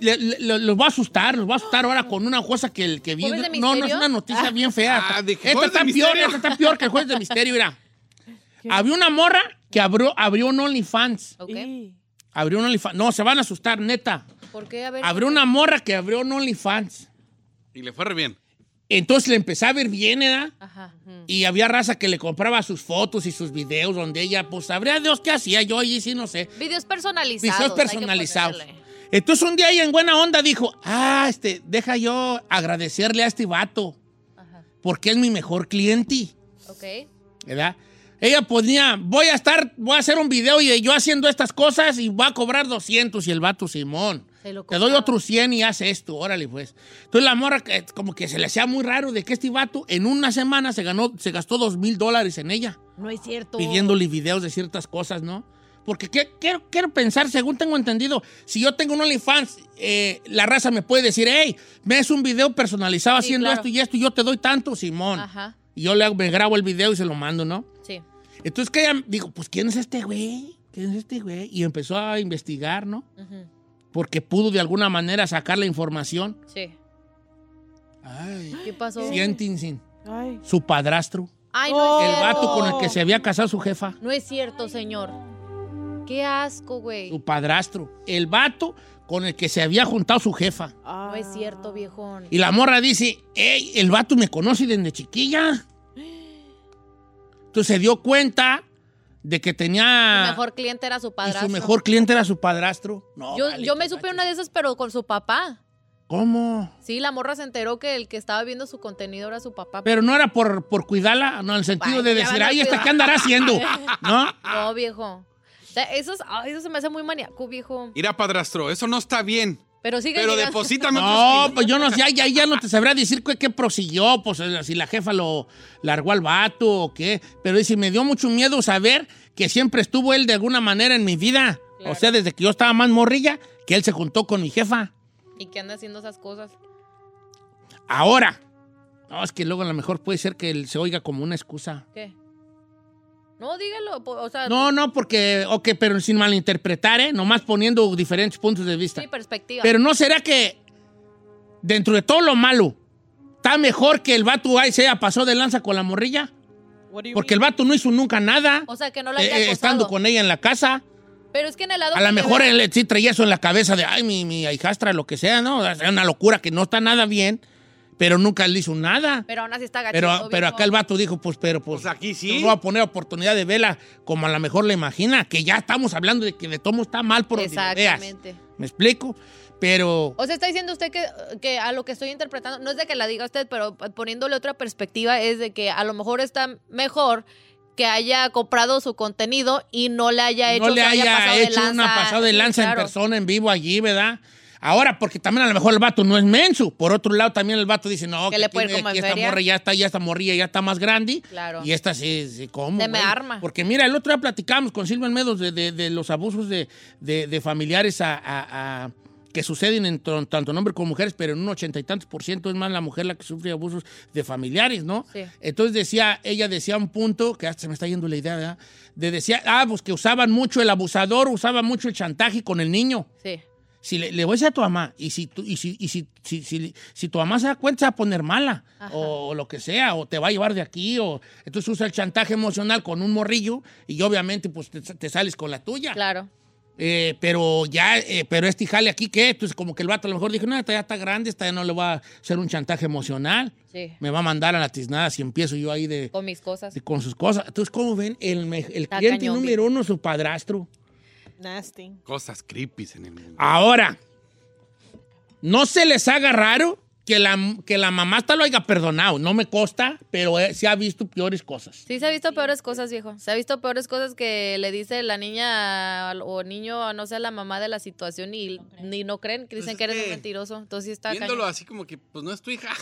Speaker 4: le- le- los voy a asustar, los voy a asustar ahora con una cosa que, el que vi.
Speaker 3: ¿Jueves de
Speaker 4: No, no es una noticia
Speaker 3: Ah.
Speaker 4: bien fea.
Speaker 2: Ah, dije,
Speaker 4: esta
Speaker 2: ¿jueves de
Speaker 4: está peor, esta está peor que el jueves de misterio, mira. Había una morra que abrió, abrió un OnlyFans.
Speaker 3: Ok.
Speaker 4: Abrió un OnlyFans. No, se van a asustar, neta.
Speaker 3: ¿Por qué? A ver.
Speaker 4: Abrió una morra que abrió un OnlyFans.
Speaker 2: Y le fue re bien.
Speaker 4: Entonces le empecé a ver bien, ¿verdad?
Speaker 3: Ajá. ujú.
Speaker 4: Y había raza que le compraba sus fotos y sus videos donde ella, pues, sabría Dios qué hacía. Yo allí sí no sé.
Speaker 3: Videos personalizados.
Speaker 4: Videos
Speaker 3: hay que
Speaker 4: personalizados. Entonces un día ella en buena onda dijo, ah, este, deja yo agradecerle a este vato,
Speaker 3: Ajá.
Speaker 4: porque es mi mejor cliente,
Speaker 3: Ok.
Speaker 4: ¿verdad? Ella ponía, voy a estar, voy a hacer un video y yo haciendo estas cosas y voy a cobrar 200 y el vato Simón. Te doy otros 100 y haz esto, órale pues. Entonces la morra eh, como que se le hacía muy raro de que este vato en una semana se ganó, se gastó dos mil dólares en ella
Speaker 3: No es cierto.
Speaker 4: pidiéndole videos de ciertas cosas, ¿no? Porque ¿qué- quiero, quiero pensar, según tengo entendido, si yo tengo un OnlyFans, eh, la raza me puede decir, hey, me es un video personalizado
Speaker 3: Sí,
Speaker 4: haciendo
Speaker 3: claro.
Speaker 4: esto y esto y yo te doy tanto, Simón.
Speaker 3: Ajá.
Speaker 4: Y yo le hago- me grabo el video y se lo mando, ¿no?
Speaker 3: Sí.
Speaker 4: Entonces que ella dijo, pues ¿quién es este güey? ¿Quién es este güey? Y empezó a investigar, ¿no?
Speaker 3: Ujú.
Speaker 4: Porque pudo de alguna manera sacar la información.
Speaker 3: Sí.
Speaker 4: Ay.
Speaker 3: ¿Qué pasó?
Speaker 4: Siéntense.
Speaker 10: Ay.
Speaker 4: Su padrastro.
Speaker 3: Ay, no es
Speaker 4: El vato con el que se había casado su jefa.
Speaker 3: No es cierto, señor. Qué asco, güey.
Speaker 4: Su padrastro. El vato con el que se había juntado su jefa.
Speaker 3: No es cierto, viejón.
Speaker 4: Y la morra dice, hey, el vato me conoce desde chiquilla. Entonces se dio cuenta de que tenía...
Speaker 3: Su mejor cliente era su
Speaker 4: y
Speaker 3: padrastro.
Speaker 4: su mejor cliente era su padrastro. No,
Speaker 3: yo
Speaker 4: vale,
Speaker 3: yo me supe una de esas, pero con su papá.
Speaker 4: ¿Cómo?
Speaker 3: Sí, la morra se enteró que el que estaba viendo su contenido era su papá.
Speaker 4: Pero no era por, por cuidarla, no, en el sentido
Speaker 3: Ay,
Speaker 4: de decir, ay, ¿esta
Speaker 3: cuidar".
Speaker 4: qué andará haciendo? ¿No?
Speaker 3: No, viejo. Eso, es- ay, eso se me hace muy maníaco, viejo.
Speaker 2: Mira, padrastro, eso no está bien.
Speaker 3: Pero sigue
Speaker 2: Pero
Speaker 3: llegando.
Speaker 2: deposítame
Speaker 4: No, pues yo no sé, ya, ya no te sabrá decir qué, qué prosiguió, pues eh, si la jefa lo largó al vato o qué. Pero dice, me dio mucho miedo saber que siempre estuvo él de alguna manera en mi vida. O sea, desde que yo estaba más morrilla, que él se juntó con mi jefa.
Speaker 3: ¿Y qué anda haciendo esas cosas?
Speaker 4: Ahora. No, es que luego a lo mejor puede ser que él se oiga como una excusa.
Speaker 3: ¿Qué? No, dígalo. O sea,
Speaker 4: No, no, porque, ok, pero sin malinterpretar, ¿eh? Nomás poniendo diferentes puntos de vista.
Speaker 3: sí, perspectiva.
Speaker 4: Pero no será que dentro de todo lo malo, está mejor que el vato ahí se haya pasado de lanza con la morrilla. Porque el vato no hizo nunca nada.
Speaker 3: O sea, que no la
Speaker 4: eh,
Speaker 3: haya
Speaker 4: eh,
Speaker 3: acosado.
Speaker 4: estando con ella en la casa.
Speaker 3: Pero es que en el lado
Speaker 4: A lo mejor él sí traía eso en la cabeza de, ay, mi, mi hijastra, lo que sea, ¿no? Es una locura que no está nada bien, pero nunca le hizo nada.
Speaker 3: Pero aún así está gachito,
Speaker 4: Pero, pero acá el vato dijo, pues, pero pues.
Speaker 2: aquí sí.
Speaker 4: No voy a poner oportunidad de vela como a lo mejor le imagina, que ya estamos hablando de que de todo está mal por donde le veas.
Speaker 3: Exactamente.
Speaker 4: ¿Me explico? Pero.
Speaker 3: O sea, está diciendo usted que, que a lo que estoy interpretando, no es de que la diga usted, pero poniéndole otra perspectiva, es de que a lo mejor está mejor que haya comprado su contenido y no le haya hecho
Speaker 4: no le
Speaker 3: haya,
Speaker 4: haya
Speaker 3: pasado de
Speaker 4: hecho una
Speaker 3: lanza.
Speaker 4: pasada de
Speaker 3: Sí,
Speaker 4: lanza
Speaker 3: claro.
Speaker 4: en persona, en vivo allí, ¿verdad? Ahora, porque también a lo mejor el vato no es menso. Por otro lado, también el vato dice, no,
Speaker 3: Que le
Speaker 4: tiene- esta morra ya está, ya esta morrilla ya está más grande.
Speaker 3: Claro.
Speaker 4: Y esta sí, sí ¿cómo?
Speaker 3: Se me arma.
Speaker 4: Porque mira, el otro día platicamos con Silvia Medos de, de- de los abusos de, de- familiares a, a- a- que suceden en to- tanto en hombres como mujeres, pero en un ochenta y tantos por ciento es más la mujer la que sufre abusos de familiares, ¿no?
Speaker 3: Sí.
Speaker 4: Entonces decía, ella decía un punto, que hasta se me está yendo la idea, ¿verdad? De decía, ah, pues que usaban mucho, el abusador usaba mucho el chantaje con el niño.
Speaker 3: Sí.
Speaker 4: Si le, le voy a decir a tu mamá, y si, tu, y si, y si, si, si- si tu mamá se da cuenta, se va a poner mala, o, o lo que sea, o te va a llevar de aquí, o entonces usa el chantaje emocional con un morrillo, y obviamente pues te, te sales con la tuya.
Speaker 3: Claro.
Speaker 4: Eh, pero ya, eh, pero este jale aquí, ¿qué? Entonces como que el vato a lo mejor dijo, no, esta ya está grande, esta ya no le va a hacer un chantaje emocional.
Speaker 3: Sí.
Speaker 4: Me va a mandar a la tiznada si empiezo yo ahí de,
Speaker 3: Con mis cosas.
Speaker 4: de- con sus cosas. Entonces, ¿cómo ven? El, cliente
Speaker 3: cañón,
Speaker 4: número uno, su padrastro.
Speaker 10: Nasty.
Speaker 2: Cosas creepy en el mundo.
Speaker 4: Ahora, no se les haga raro que la, que la mamá hasta lo haya perdonado. No me consta, pero eh, se ha visto peores cosas.
Speaker 3: Sí, se ha visto peores cosas, viejo. Se ha visto peores cosas que le dice la niña o niño a no ser la mamá de la situación y ni no creen, que dicen
Speaker 2: Pues
Speaker 3: que
Speaker 2: es
Speaker 3: eres un mentiroso. Entonces sí está
Speaker 2: Viéndolo
Speaker 3: cañón.
Speaker 2: así como que, pues no es tu hija.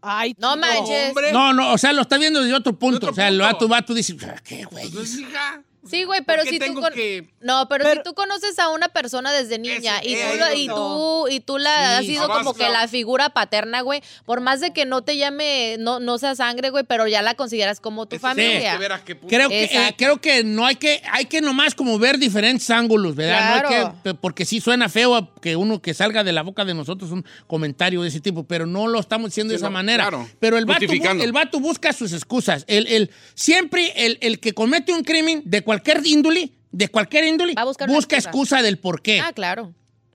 Speaker 10: Ay,
Speaker 3: No manches.
Speaker 2: hombre.
Speaker 4: No, no, o sea, lo está viendo desde otro punto.
Speaker 2: otro
Speaker 4: o sea, el
Speaker 2: punto.
Speaker 4: vato, vato dice, "Ah, ¿qué, güey?
Speaker 2: Pues no es hija.
Speaker 3: Sí, güey, pero
Speaker 2: ¿Por qué
Speaker 3: si tú
Speaker 2: tengo
Speaker 3: con-
Speaker 2: que-
Speaker 3: No, pero,
Speaker 10: Pero-
Speaker 3: si tú conoces a una persona desde niña y, tú, la- y tú y tú la has
Speaker 4: Sí.
Speaker 3: sido como que la figura paterna, güey, por más de que no te llame, no, no sea sangre, güey, pero ya la consideras como tu
Speaker 2: Ese sí,
Speaker 3: familia.
Speaker 2: que.
Speaker 4: Creo que, eh, creo que no hay que, hay que nomás como ver diferentes ángulos, ¿verdad? No hay que- porque sí suena feo que uno que salga de la boca de nosotros un comentario de ese tipo, pero no lo estamos diciendo de
Speaker 2: Sí,
Speaker 4: esa
Speaker 2: no,
Speaker 4: manera.
Speaker 2: claro.
Speaker 4: Pero el vato, el vato busca sus excusas. El, el- siempre el, el que comete un crimen de cualquier índole, de cualquier índole, busca
Speaker 3: excusa.
Speaker 4: excusa del por qué.
Speaker 3: Ah, claro.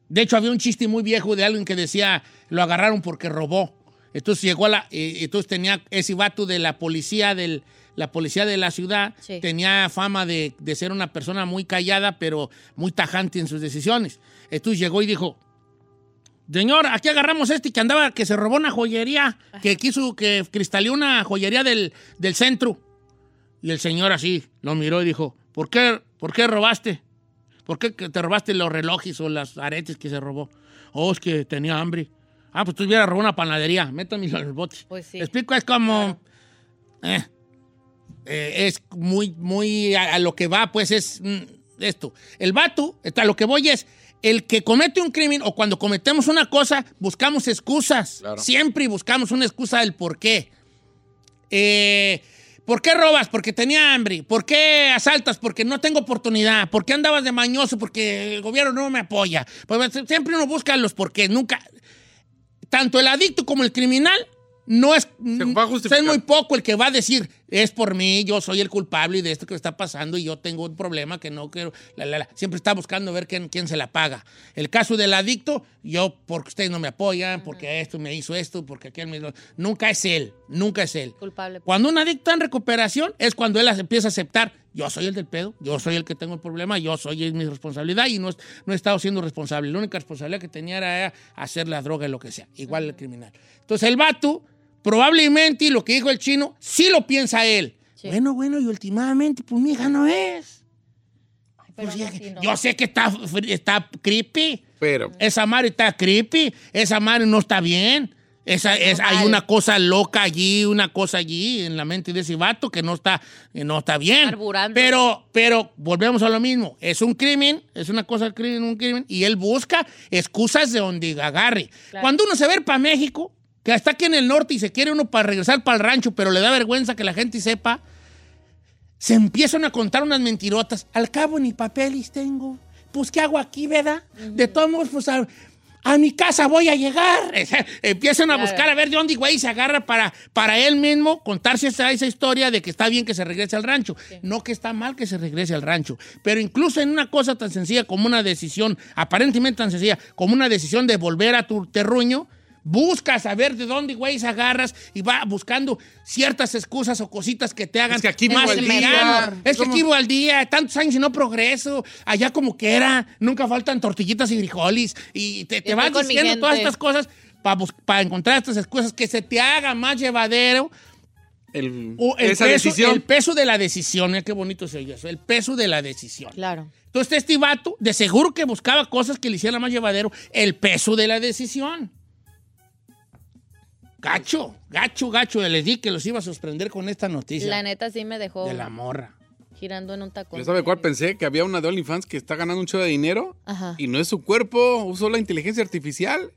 Speaker 4: De hecho, había un chiste muy viejo de alguien que decía, lo agarraron porque robó. Entonces llegó a la, eh, entonces tenía ese vato de la policía del, la policía de la ciudad,
Speaker 3: Sí.
Speaker 4: tenía fama de, de ser una persona muy callada, pero muy tajante en sus decisiones. Entonces llegó y dijo, señor, aquí agarramos este que andaba, que se robó una joyería, que quiso, que cristaleó una joyería del, del centro. Y el señor así lo miró y dijo, ¿por qué, por qué robaste? ¿Por qué te robaste los relojes o las aretes que se robó? Oh, es que tenía hambre. Ah, pues tú hubieras robado una panadería. Métame en el bote.
Speaker 3: Pues sí.
Speaker 4: Explico, es como... eh, eh, es muy, muy a, a lo que va, pues es mm, esto. El vato, a lo que voy es, el que comete un crimen o cuando cometemos una cosa, buscamos excusas.
Speaker 2: Claro.
Speaker 4: Siempre buscamos una excusa del por qué. Eh, ¿Por qué robas? Porque tenía hambre. ¿Por qué asaltas? Porque no tengo oportunidad. ¿Por qué andabas de mañoso? Porque el gobierno no me apoya. Pues siempre uno busca los porqués. Nunca. Tanto el adicto como el criminal no es.
Speaker 2: va a justificar.
Speaker 4: Es muy poco el que va a decir, es por mí, yo soy el culpable de esto que está pasando y yo tengo un problema que no quiero. la, la, la. Siempre está buscando ver quién, quién se la paga. El caso del adicto, yo, porque ustedes no me apoyan, porque esto me hizo esto, porque aquel me. Nunca es él, nunca es él.
Speaker 3: Culpable.
Speaker 4: Cuando un adicto en recuperación es cuando él empieza a aceptar, yo soy el del pedo, yo soy el que tengo el problema, yo soy es mi responsabilidad y no, no he estado siendo responsable. La única responsabilidad que tenía era hacer la droga y lo que sea, igual el criminal. Entonces el vato, probablemente, y lo que dijo el chino, sí lo piensa él. Bueno, bueno, y últimamente, pues mi hija no es. Pues, ya- Yo sé que está, está creepy.
Speaker 2: Pero.
Speaker 4: Esa madre está creepy. Esa madre no está bien. Esa, es, hay una cosa loca allí, una cosa allí en la mente de ese vato que no está, que no está bien.
Speaker 3: Carburando.
Speaker 4: Pero, pero volvemos a lo mismo. Es un crimen, es una cosa crimen, un crimen, y él busca excusas de donde agarre.
Speaker 3: Claro.
Speaker 4: Cuando uno se ve para México, que está aquí en el norte y se quiere uno para regresar para el rancho, pero le da vergüenza que la gente sepa, se empiezan a contar unas mentirotas. Al cabo ni papeles tengo. Pues, ¿qué hago aquí, verdad? De todos modos, pues, a, a mi casa voy a llegar. Empiezan a
Speaker 3: Claro.
Speaker 4: buscar a ver de dónde, güey, se agarra para, para él mismo contarse esa, esa historia de que está bien que se regrese al rancho. No que está mal que se regrese al rancho. Pero incluso en una cosa tan sencilla como una decisión, aparentemente tan sencilla, como una decisión de volver a tu terruño, buscas a ver de dónde, güey, se agarras y va buscando ciertas excusas o cositas que te hagan
Speaker 2: Es que aquí vivo
Speaker 4: más
Speaker 2: al día.
Speaker 4: Es que aquí vivo al día, tantos años y no progreso. Allá como que era, nunca faltan tortillitas y frijoles. Y te, te
Speaker 3: mi
Speaker 4: diciendo todas estas cosas para encontrar estas excusas que se te haga más llevadero
Speaker 2: El,
Speaker 4: o el,
Speaker 2: esa
Speaker 4: peso,
Speaker 2: decisión.
Speaker 4: el peso de la decisión. Mira qué bonito se oye eso. El peso de la decisión.
Speaker 3: Claro.
Speaker 4: Entonces este vato de seguro que buscaba cosas que le hicieran más llevadero el peso de la decisión. Gacho, gacho, gacho. Les di que los iba a sorprender con esta noticia
Speaker 3: La neta sí me dejó
Speaker 4: de la morra.
Speaker 3: girando en un tacón.
Speaker 2: ¿Ya sabe cuál pensé? Que había una de OnlyFans que está ganando un chorro de dinero
Speaker 3: Ajá.
Speaker 2: y no es su cuerpo, usó la inteligencia artificial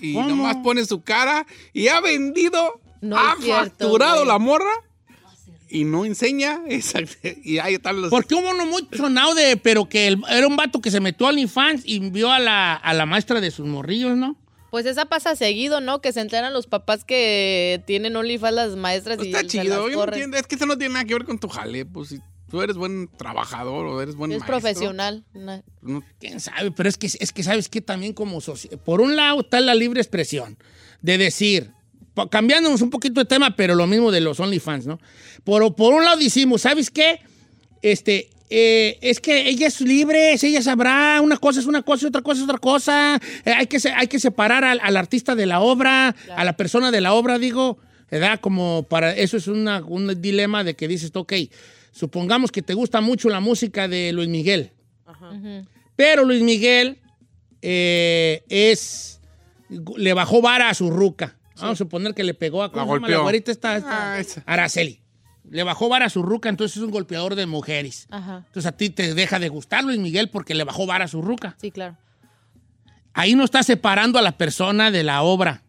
Speaker 2: y
Speaker 4: ¿Cómo?
Speaker 2: nomás pone su cara y ha vendido,
Speaker 3: No
Speaker 2: ha
Speaker 3: es cierto,
Speaker 2: facturado
Speaker 3: güey.
Speaker 2: la morra y no enseña. Exacto. Y ahí están los...
Speaker 4: Porque hubo uno muy sonado de, pero que el- era un vato que se metió al OnlyFans y vio a la, a la maestra de sus morrillos, ¿no?
Speaker 3: Pues esa pasa seguido, ¿no? Que se enteran los papás que tienen OnlyFans las maestras y
Speaker 2: Está chido,
Speaker 3: las
Speaker 2: yo no entiendo, es que eso no tiene nada que ver con tu jale, pues si tú eres buen trabajador o eres buen
Speaker 3: Es
Speaker 2: maestro,
Speaker 3: profesional. Na-
Speaker 2: no-
Speaker 4: ¿Quién sabe? Pero es que, es que sabes que también como soci- Por un lado está la libre expresión de decir, cambiándonos un poquito de tema, pero lo mismo de los OnlyFans, ¿no? Por, por un lado decimos, ¿sabes qué? Este, eh, es que ella es libre, ella sabrá, una cosa es una cosa y otra cosa es otra cosa. Eh, hay, que, hay que separar al, al artista de la obra, a la persona de la obra, digo, ¿verdad? Como para, eso es una- un dilema de que dices, ok, supongamos que te gusta mucho la música de Luis Miguel. Pero Luis Miguel eh, es. Le bajó vara a su ruca. Vamos a suponer que le pegó a. ¿Cómo
Speaker 2: La
Speaker 4: se llama
Speaker 2: golpeó.
Speaker 4: la güerita esta? esta?
Speaker 2: Ah.
Speaker 4: Araceli. Le bajó vara a su ruca, entonces es un golpeador de mujeres.
Speaker 3: Ajá.
Speaker 4: Entonces a ti te deja de gustar Luis Miguel porque le bajó vara a su ruca.
Speaker 3: Sí, claro.
Speaker 4: Ahí no está separando a la persona de la obra.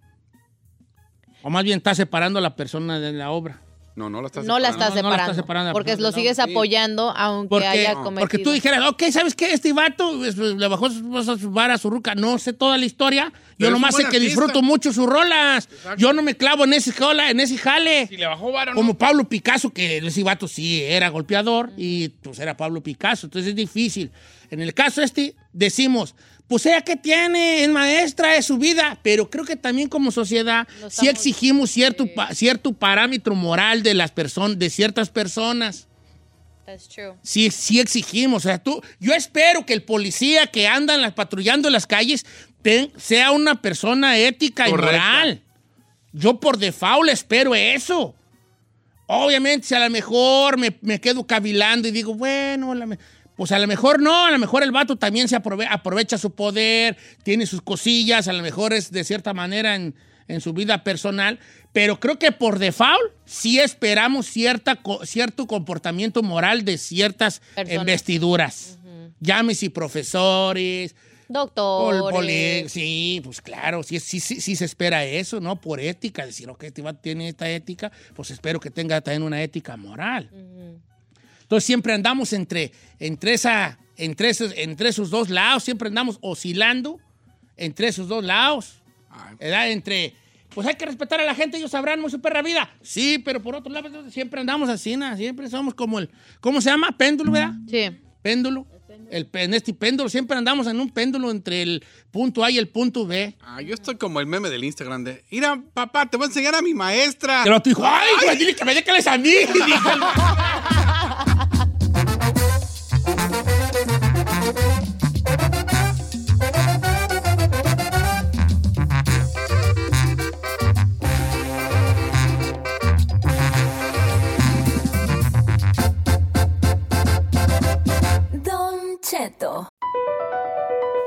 Speaker 4: O más bien está separando a la persona de la obra.
Speaker 2: No, no la estás
Speaker 3: No la
Speaker 2: separando.
Speaker 3: estás
Speaker 4: No, no la
Speaker 3: separando.
Speaker 4: estás separando,
Speaker 3: porque lo sigues
Speaker 2: sí.
Speaker 3: apoyando aunque
Speaker 4: Porque,
Speaker 3: haya cometido.
Speaker 4: porque tú dijeras, ok, ¿sabes qué? Este vato pues, le bajó su vara a su ruca. No sé toda la historia.
Speaker 2: Pero
Speaker 4: Yo nomás sé que
Speaker 2: artista.
Speaker 4: disfruto mucho sus rolas. Yo no me clavo en ese jola, en ese jale.
Speaker 2: Si le bajó vara,
Speaker 4: Como
Speaker 2: no.
Speaker 4: Pablo Picasso, que ese vato sí era golpeador y pues era Pablo Picasso. Entonces es difícil. En el caso este, decimos, pues ella que tiene, es maestra, es su vida, pero creo que también como sociedad
Speaker 3: No
Speaker 4: sí exigimos cierto, pa- cierto parámetro moral de las personas, de ciertas personas.
Speaker 3: That's true.
Speaker 4: Sí, sí exigimos. O sea, tú, yo espero que el policía que anda en las, patrullando en las calles ten- sea una persona ética y moral. Yo por default espero eso. Obviamente, si a lo mejor me, me quedo cavilando y digo, bueno, a la me- pues a lo mejor no, a lo mejor el vato también se aprove- aprovecha su poder, tiene sus cosillas, a lo mejor es de cierta manera en, en su vida personal, pero creo que por default sí esperamos cierta, co- cierto comportamiento moral de ciertas
Speaker 3: Personas.
Speaker 4: investiduras. Llámese profesores,
Speaker 3: Doctor.
Speaker 4: Sí, pues claro, sí, sí, sí, sí se espera eso, ¿no? Por ética, decir, ok, este vato tiene esta ética, pues espero que tenga también una ética moral. Entonces siempre andamos entre, entre, esa, entre, esos, entre esos dos lados, siempre andamos oscilando entre esos dos lados. ¿verdad? Entre, pues hay que respetar a la gente, ellos sabrán muy su perra vida. Sí, pero por otro lado, siempre andamos así, ¿no? siempre somos como el, ¿cómo se llama? Péndulo, ¿verdad?
Speaker 3: Sí.
Speaker 4: Péndulo. El, en este péndulo, siempre andamos en un péndulo entre el punto A y el punto B.
Speaker 2: Ah, yo estoy como el meme del Instagram de, mira, papá, te voy a enseñar a mi maestra.
Speaker 4: Pero tu hijo, ¡ay, güey, dile que me décales a mí!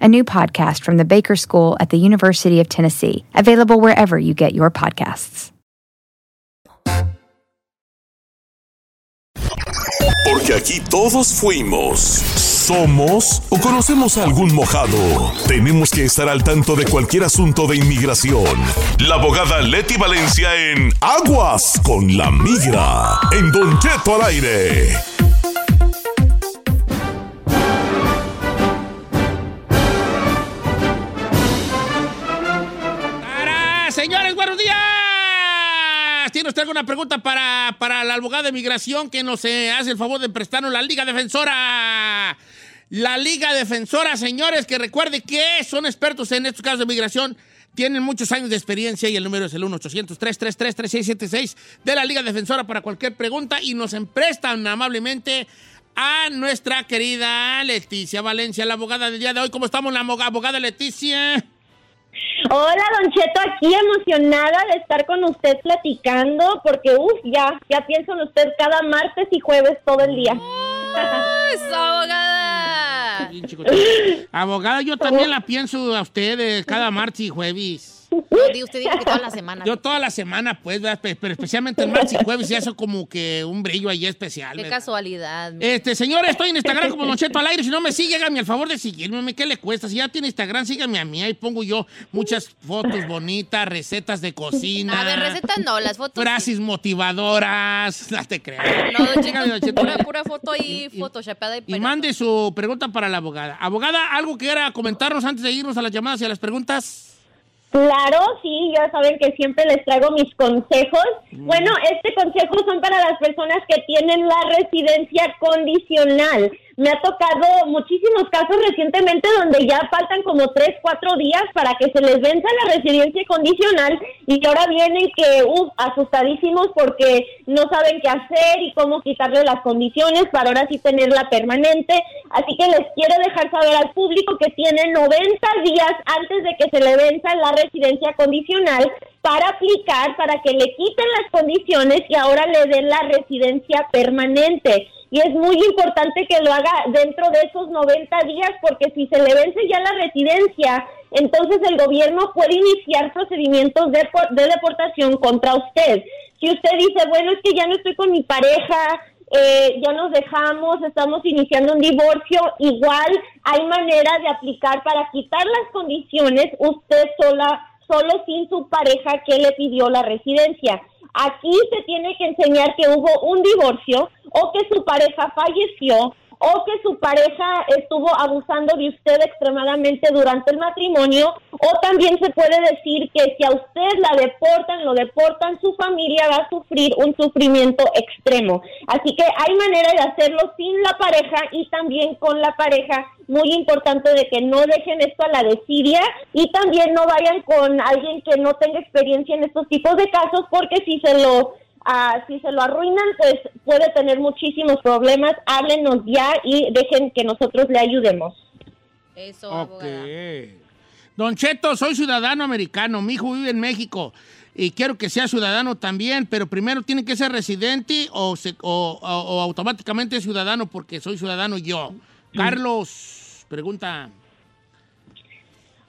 Speaker 11: a new podcast from the Baker School at the University of Tennessee, available wherever you get your podcasts.
Speaker 7: Porque aquí todos fuimos, somos o conocemos a algún mojado. Tenemos que estar al tanto de cualquier asunto de inmigración. La abogada Leti Valencia en Aguas con la Migra. En Don Cheto al aire.
Speaker 4: ¿Tiene usted alguna pregunta para, para la abogada de migración que nos eh, hace el favor de prestarnos la Liga Defensora? La Liga Defensora, señores, que recuerde que son expertos en estos casos de migración. Tienen muchos años de experiencia y el número es el 1-800-333-3676 de la Liga Defensora para cualquier pregunta y nos emprestan amablemente a nuestra querida Leticia Valencia, la abogada del día de hoy. ¿Cómo estamos, la aboga- abogada Leticia?
Speaker 12: Hola, Don Cheto, aquí emocionada de estar con usted platicando, porque uff, ya, ya pienso en usted cada martes y jueves todo el día.
Speaker 3: ¡Eso, abogada!
Speaker 4: Bien, chico, chico. Abogada, yo también la pienso a ustedes cada martes y jueves.
Speaker 3: No, usted dijo que toda la semana.
Speaker 4: Yo toda la semana, pues, pero especialmente el martes y jueves, ya hace como que un brillo ahí especial.
Speaker 3: Qué
Speaker 4: ¿verdad?
Speaker 3: casualidad.
Speaker 4: Este, señores, estoy en Instagram como Don Cheto al aire. Si no me sigue, hágame el favor de seguirme. ¿Qué le cuesta? Si ya tiene Instagram, sígame a mí. Ahí pongo yo muchas fotos bonitas, recetas de cocina.
Speaker 3: A ver, recetas no, las fotos.
Speaker 4: Frases motivadoras. No te creas.
Speaker 3: No, Don Cheto,
Speaker 4: Sígame, Don Cheto.
Speaker 3: pura, pura foto ahí, photoshopeada y
Speaker 4: Y mande su pregunta para la abogada. Abogada, ¿algo que quiera comentarnos antes de irnos a las llamadas y a las preguntas?
Speaker 12: Claro, sí, ya saben que siempre les traigo mis consejos. Bueno, este consejo son para las personas que tienen la residencia condicional. Me ha tocado muchísimos casos recientemente donde ya faltan como tres, cuatro días para que se les venza la residencia condicional y ahora vienen que, uf, asustadísimos porque no saben qué hacer y cómo quitarle las condiciones para ahora sí tenerla permanente. Así que les quiero dejar saber al público que tiene 90 días antes de que se le venza la residencia condicional para aplicar, para que le quiten las condiciones y ahora le den la residencia permanente. Y es muy importante que lo haga dentro de esos 90 días porque si se le vence ya la residencia, entonces el gobierno puede iniciar procedimientos de, de deportación contra usted. Si usted dice, bueno, es que ya no estoy con mi pareja, eh, ya nos dejamos, estamos iniciando un divorcio, igual hay manera de aplicar para quitar las condiciones usted sola, solo sin su pareja que le pidió la residencia. Aquí se tiene que enseñar que hubo un divorcio o que su pareja falleció o que su pareja estuvo abusando de usted extremadamente durante el matrimonio, o también se puede decir que si a usted la deportan, lo deportan, su familia va a sufrir un sufrimiento extremo. Así que hay manera de hacerlo sin la pareja y también con la pareja. Muy importante de que no dejen esto a la desidia y también no vayan con alguien que no tenga experiencia en estos tipos de casos porque si se lo ah, si se lo arruinan pues puede tener muchísimos problemas. Háblenos ya y dejen que nosotros le ayudemos.
Speaker 3: Eso,
Speaker 4: Ok. Don Cheto, soy ciudadano americano. Mi hijo vive en México y quiero que sea ciudadano también, pero primero tiene que ser residente o, se- o- o- o automáticamente ciudadano porque soy ciudadano yo. Carlos, pregunta.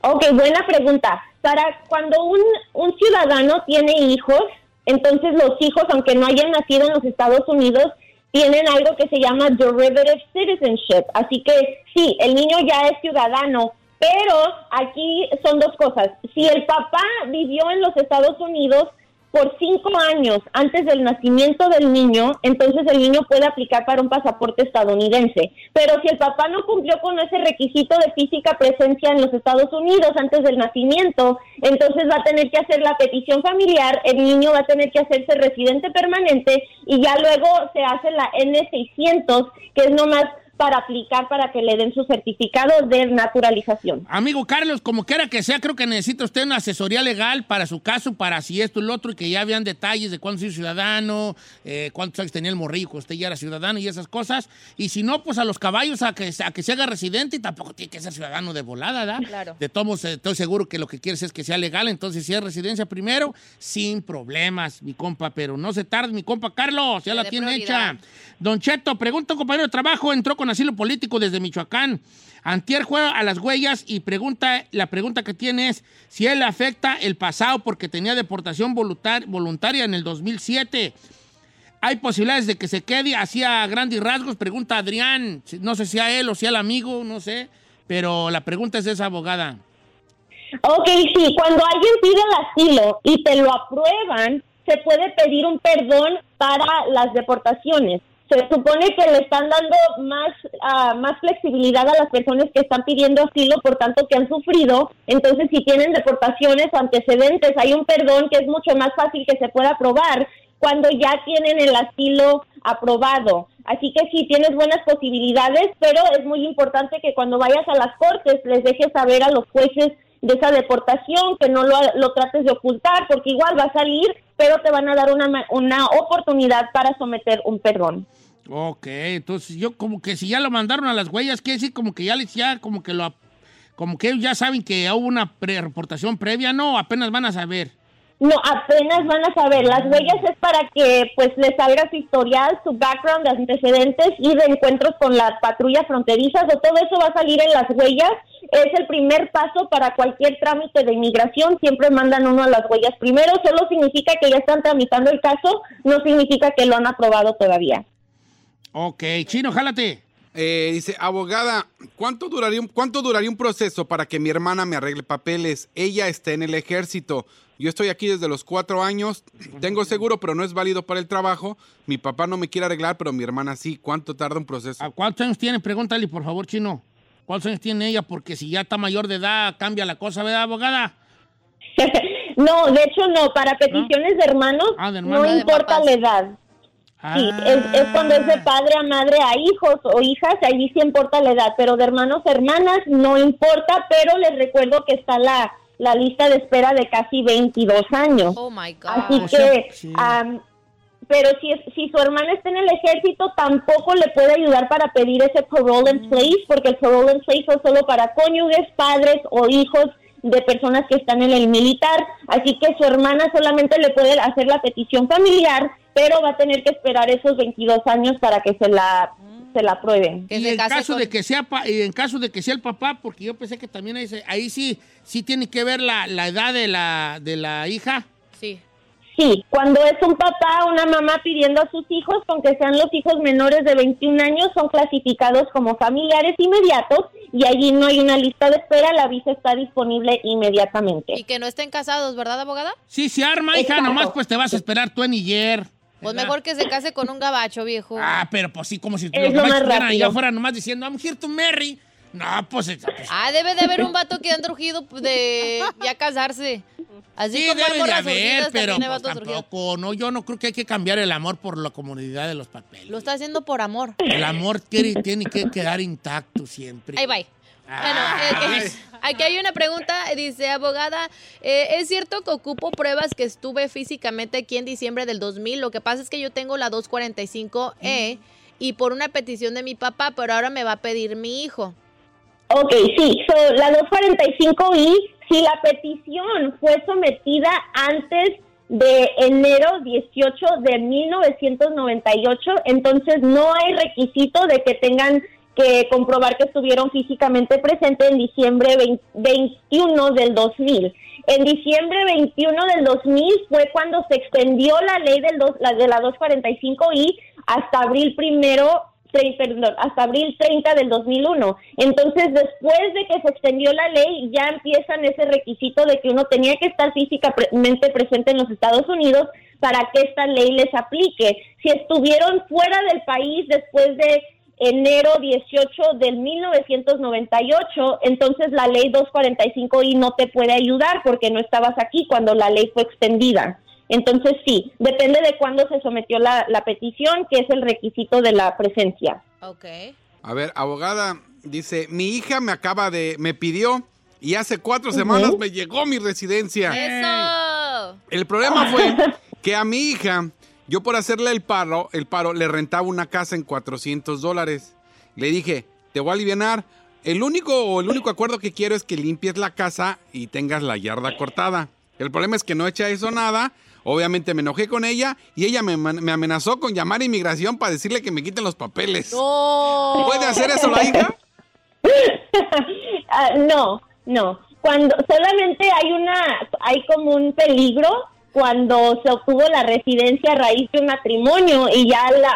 Speaker 12: Ok, buena pregunta. Para cuando un, un ciudadano tiene hijos, entonces los hijos, aunque no hayan nacido en los Estados Unidos, tienen algo que se llama derivative citizenship. Así que sí, el niño ya es ciudadano, pero aquí son dos cosas. Si el papá vivió en los Estados Unidos por cinco años antes del nacimiento del niño, entonces el niño puede aplicar para un pasaporte estadounidense. Pero si el papá no cumplió con ese requisito de física presencia en los Estados Unidos antes del nacimiento, entonces va a tener que hacer la petición familiar, el niño va a tener que hacerse residente permanente y ya luego se hace la N600, que es nomás para aplicar para que le den su certificado de naturalización.
Speaker 4: Amigo Carlos, como quiera que sea, creo que necesita usted una asesoría legal para su caso, para si esto y lo otro, y que ya vean detalles de cuándo soy ciudadano, eh, cuántos años tenía el morrillo, usted ya era ciudadano y esas cosas. Y si no, pues a los caballos a que, a que se haga residente y tampoco tiene que ser ciudadano de volada, ¿verdad?
Speaker 3: Claro.
Speaker 4: De todos estoy seguro que lo que quieres es que sea legal, entonces si es residencia primero, sin problemas, mi compa, pero no se tarde, mi compa Carlos, ya la tiene
Speaker 3: prioridad.
Speaker 4: hecha. Don Cheto, pregunta un compañero de trabajo, entró con asilo político desde Michoacán. Antier juega a las huellas y pregunta, la pregunta que tiene es si él afecta el pasado porque tenía deportación voluntar- voluntaria en el 2007. ¿Hay posibilidades de que se quede así a grandes rasgos? Pregunta Adrián. No sé si a él o si al amigo, no sé. Pero la pregunta es de esa abogada.
Speaker 12: Ok, sí, cuando alguien pide el asilo y te lo aprueban, se puede pedir un perdón para las deportaciones. Se supone que le están dando más, ah, más flexibilidad a las personas que están pidiendo asilo, por tanto que han sufrido. Entonces, si tienen deportaciones o antecedentes, hay un perdón que es mucho más fácil que se pueda aprobar cuando ya tienen el asilo aprobado. Así que sí, tienes buenas posibilidades, pero es muy importante que cuando vayas a las cortes les dejes saber a los jueces de esa deportación, que no lo, lo trates de ocultar, porque igual va a salir, pero te van a dar una, una oportunidad para someter un perdón.
Speaker 4: Ok, entonces yo como que si ya lo mandaron a las huellas, quiere decir como que ya les ya como que lo como que ellos ya saben que hubo una pre reportación previa, no, apenas van a saber.
Speaker 12: No, apenas van a saber. Las huellas es para que pues les salga su historial, su background de antecedentes y de encuentros con las patrullas fronterizas o todo eso va a salir en las huellas. Es el primer paso para cualquier trámite de inmigración. Siempre mandan uno a las huellas primero. Solo significa que ya están tramitando el caso, no significa que lo han aprobado todavía.
Speaker 4: Ok, chino, jálate.
Speaker 2: Eh, dice, abogada, ¿cuánto duraría, un, ¿cuánto duraría un proceso para que mi hermana me arregle papeles? Ella está en el ejército. Yo estoy aquí desde los cuatro años. Tengo seguro, pero no es válido para el trabajo. Mi papá no me quiere arreglar, pero mi hermana sí. ¿Cuánto tarda un proceso?
Speaker 4: ¿A cuántos años tiene? Pregúntale, por favor, chino. ¿Cuántos años tiene ella? Porque si ya está mayor de edad, cambia la cosa, ¿verdad, abogada?
Speaker 12: no, de hecho no. Para peticiones de hermanos
Speaker 4: Ah, de
Speaker 12: no
Speaker 4: De
Speaker 12: importa
Speaker 3: papás.
Speaker 12: la edad. Sí,
Speaker 4: Ah.
Speaker 12: es, es cuando es de padre a madre a hijos o hijas, ahí sí importa la edad, pero de hermanos hermanas no importa, pero les recuerdo que está la, la lista de espera de casi 22 años.
Speaker 3: Oh my God.
Speaker 12: Así
Speaker 4: O sea,
Speaker 12: que,
Speaker 4: sí.
Speaker 12: am, pero si, es- si su hermana está en el ejército, tampoco le puede ayudar para pedir ese parole in place, porque el parole in place es solo para cónyuges, padres o hijos de personas que están en el militar. Así que su hermana solamente le puede hacer la petición familiar, pero va a tener que esperar esos 22 años para que se la, se la aprueben.
Speaker 4: Y en caso de que sea pa- y en caso de que sea el papá, porque yo pensé que también ahí, ahí sí sí tiene que ver la, la edad de la de la hija.
Speaker 3: Sí.
Speaker 12: Sí, cuando es un papá o una mamá pidiendo a sus hijos, con que sean los hijos menores de 21 años, son clasificados como familiares inmediatos y allí no hay una lista de espera, la visa está disponible inmediatamente.
Speaker 3: Y que no estén casados, ¿verdad, abogada?
Speaker 4: Sí, se arma, hija, nomás pues te vas a esperar tú en ayer.
Speaker 3: Pues mejor que se case con un gabacho, viejo.
Speaker 4: Ah, pero pues sí, como si los
Speaker 3: lo
Speaker 4: gabachos
Speaker 3: rápido.
Speaker 4: allá afuera nomás diciendo, I'm here to marry. No, pues... pues,
Speaker 3: Ah, debe de haber un vato que anda urgido de ya casarse. Así
Speaker 4: sí,
Speaker 3: como
Speaker 4: debe de haber, pero pues, tampoco. No, yo no creo que hay que cambiar el amor por la comunidad de los papeles.
Speaker 3: Lo está haciendo por amor.
Speaker 4: El amor quiere- tiene que quedar intacto siempre.
Speaker 3: Ahí va. Bueno, eh, eh, aquí hay una pregunta, dice abogada, eh, ¿es cierto que ocupo pruebas que estuve físicamente aquí en diciembre del 2000? Lo que pasa es que yo tengo la 245E y por una petición de mi papá, pero ahora me va a pedir mi hijo.
Speaker 12: Ok, sí, so, la 245I, si la petición fue sometida antes de enero 18 de 1998, entonces no hay requisito de que tengan que comprobar que estuvieron físicamente presentes en diciembre 20 21 del 2000. En diciembre 21 del 2000 fue cuando se extendió la ley del dos- la de la 245I hasta abril primero perdón, hasta abril 30 del 2001. Entonces, después de que se extendió la ley, ya empiezan ese requisito de que uno tenía que estar físicamente presente en los Estados Unidos para que esta ley les aplique. Si estuvieron fuera del país después de enero 18 del 1998, entonces la ley 245I no te puede ayudar porque no estabas aquí cuando la ley fue extendida. Entonces sí, depende de cuándo se sometió la, la petición, que es el requisito de la presencia.
Speaker 3: Ok.
Speaker 2: A ver, abogada, dice, mi hija me acaba de, me pidió y hace cuatro semanas me llegó mi residencia.
Speaker 3: ¡Eso!
Speaker 2: El problema fue que a mi hija, yo por hacerle el paro, el paro, le rentaba una casa en 400 dólares. Le dije, te voy a aliviar. El único o el único acuerdo que quiero es que limpies la casa y tengas la yarda cortada. El problema es que no echa eso nada. Obviamente me enojé con ella y ella me amenazó con llamar a inmigración para decirle que me quiten los papeles.
Speaker 3: No.
Speaker 2: ¿Puede hacer eso la hija?
Speaker 12: Ah, no, no. Cuando solamente hay una, hay como un peligro cuando se obtuvo la residencia a raíz de un matrimonio y ya la,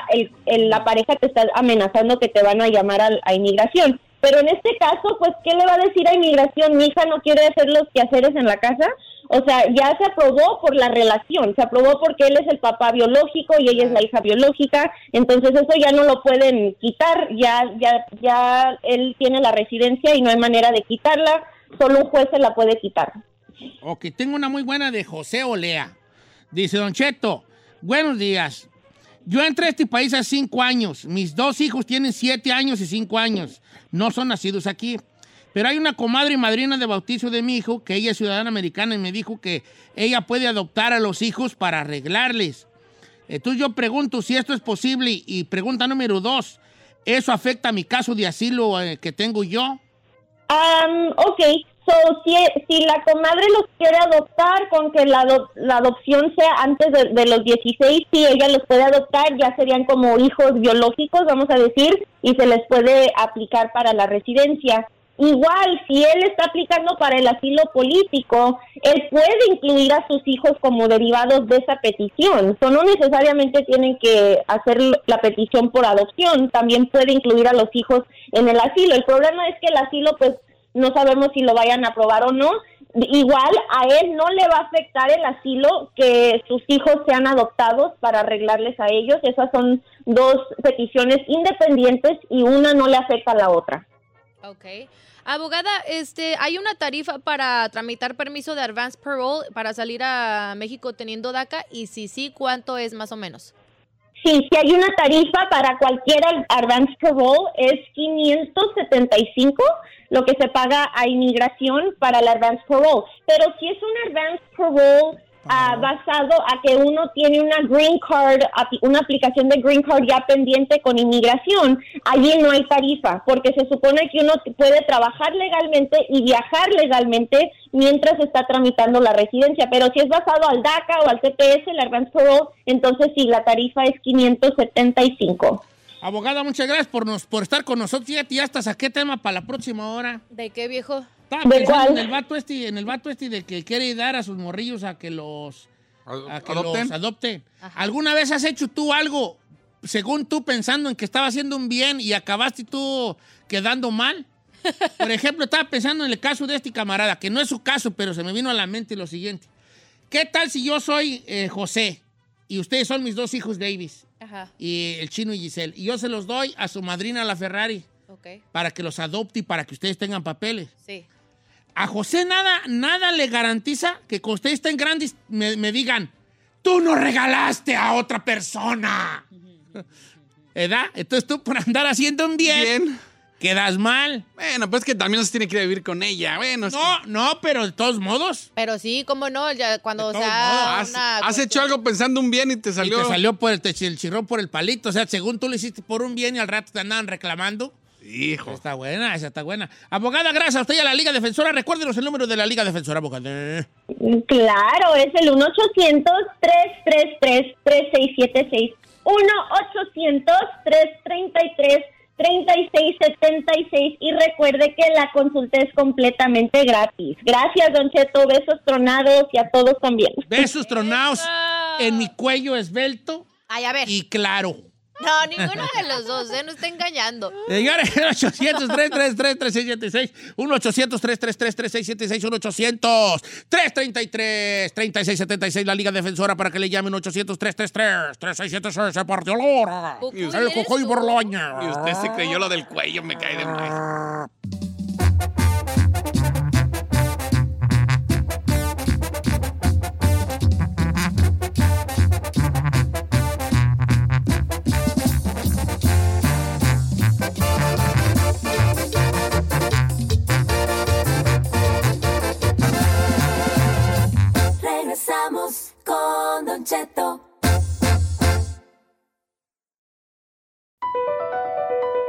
Speaker 12: el- la pareja te está amenazando que te van a llamar al- a, inmigración. Pero en este caso, pues, ¿qué le va a decir a inmigración? Mi hija no quiere hacer los quehaceres en la casa. O sea, ya se aprobó por la relación, se aprobó porque él es el papá biológico y ella es la hija biológica, entonces eso ya no lo pueden quitar, ya, ya, ya él tiene la residencia y no hay manera de quitarla, solo un juez se la puede quitar.
Speaker 4: Ok, tengo una muy buena de José Olea. Dice Don Cheto, buenos días. Yo entré a este país hace cinco años. Mis dos hijos tienen siete años y cinco años. No son nacidos aquí. Pero hay una comadre y madrina de bautizo de mi hijo, que ella es ciudadana americana, y me dijo que ella puede adoptar a los hijos para arreglarles. Entonces yo pregunto si esto es posible. Y pregunta número dos, ¿eso afecta mi caso de asilo eh, que tengo yo?
Speaker 12: Um, ok, so, si, si la comadre los quiere adoptar con que la, la adopción sea antes de, de los 16, si ella los puede adoptar, ya serían como hijos biológicos, vamos a decir, y se les puede aplicar para la residencia. Igual, si él está aplicando para el asilo político, él puede incluir a sus hijos como derivados de esa petición. So, no necesariamente tienen que hacer la petición por adopción, también puede incluir a los hijos en el asilo. El problema es que el asilo, pues, no sabemos si lo vayan a aprobar o no. Igual a él no le va a afectar el asilo que sus hijos sean adoptados para arreglarles a ellos. Esas son dos peticiones independientes y una no le afecta a la otra.
Speaker 3: Ok. Abogada, este, ¿hay una tarifa para tramitar permiso de advance parole para salir a México teniendo DACA? Y si sí, ¿cuánto es más o menos?
Speaker 12: Sí, si hay una tarifa para cualquier ad- advance parole es 575 lo que se paga a inmigración para el advance parole. Pero si es un advance parole ah, basado a que uno tiene una green card, una aplicación de green card ya pendiente con inmigración, allí no hay tarifa, porque se supone que uno puede trabajar legalmente y viajar legalmente mientras está tramitando la residencia. Pero si es basado al DACA o al CPS, el advance parole, entonces sí, la tarifa es 575.
Speaker 4: Abogada, muchas gracias por, nos, por estar con nosotros. Fíjate, ya hasta saqué tema para la próxima hora.
Speaker 3: ¿De qué, viejo?
Speaker 4: Estaba
Speaker 12: ¿De
Speaker 4: pensando
Speaker 12: cuál?
Speaker 4: en el vato este, en el vato este de que quiere dar a sus morrillos a que los, a que
Speaker 2: ¿Adopten?
Speaker 4: los adopten. ¿Alguna vez has hecho tú algo, según tú pensando en que estaba haciendo un bien y acabaste tú quedando mal? Por ejemplo, estaba pensando en el caso de este camarada, que no es su caso, pero se me vino a la mente lo siguiente. ¿Qué tal si yo soy eh, José y ustedes son mis dos hijos babies,
Speaker 3: Ajá.
Speaker 4: y el chino y Giselle, y yo se los doy a su madrina, la Ferrari,
Speaker 3: Ok.
Speaker 4: para que los adopte y para que ustedes tengan papeles.
Speaker 3: Sí.
Speaker 4: A José nada, nada le garantiza que cuando ustedes estén grandes me, me digan, tú no regalaste a otra persona. ¿Verdad? Entonces tú por andar haciendo un bien, quedas mal.
Speaker 2: Bueno, pues que también no se tiene que ir a vivir con ella. Bueno, es
Speaker 4: No, no, pero de todos modos.
Speaker 3: Pero sí, cómo no, ya cuando
Speaker 4: todos
Speaker 3: sea
Speaker 4: modos,
Speaker 3: una
Speaker 2: Has hecho algo pensando un bien y te salió.
Speaker 4: Y te salió por el, te- el chirrón por el palito. O sea, según tú lo hiciste por un bien y al rato te andaban reclamando.
Speaker 2: Hijo.
Speaker 4: Está buena, esa está buena. Abogada, gracias a usted y a la Liga Defensora. Recuérdenos el número de la Liga Defensora, abogada.
Speaker 12: Claro, es el 1-800-333-3676. 1-800-333-3676. Y recuerde que la consulta es completamente gratis. Gracias, Don Cheto. Besos tronados y a todos también.
Speaker 4: Besos tronados en mi cuello esbelto
Speaker 3: Ay, a ver.
Speaker 4: y claro.
Speaker 3: No, ninguno de los dos, ¿eh? No está engañando.
Speaker 4: Señores, 800-333-3676, 1-800-333-3676, 1-800-333-3676, la Liga Defensora para que le llamen 800-333-3676, se partió la hora. El borloña.
Speaker 2: Y usted se creyó lo del cuello, me cae de más.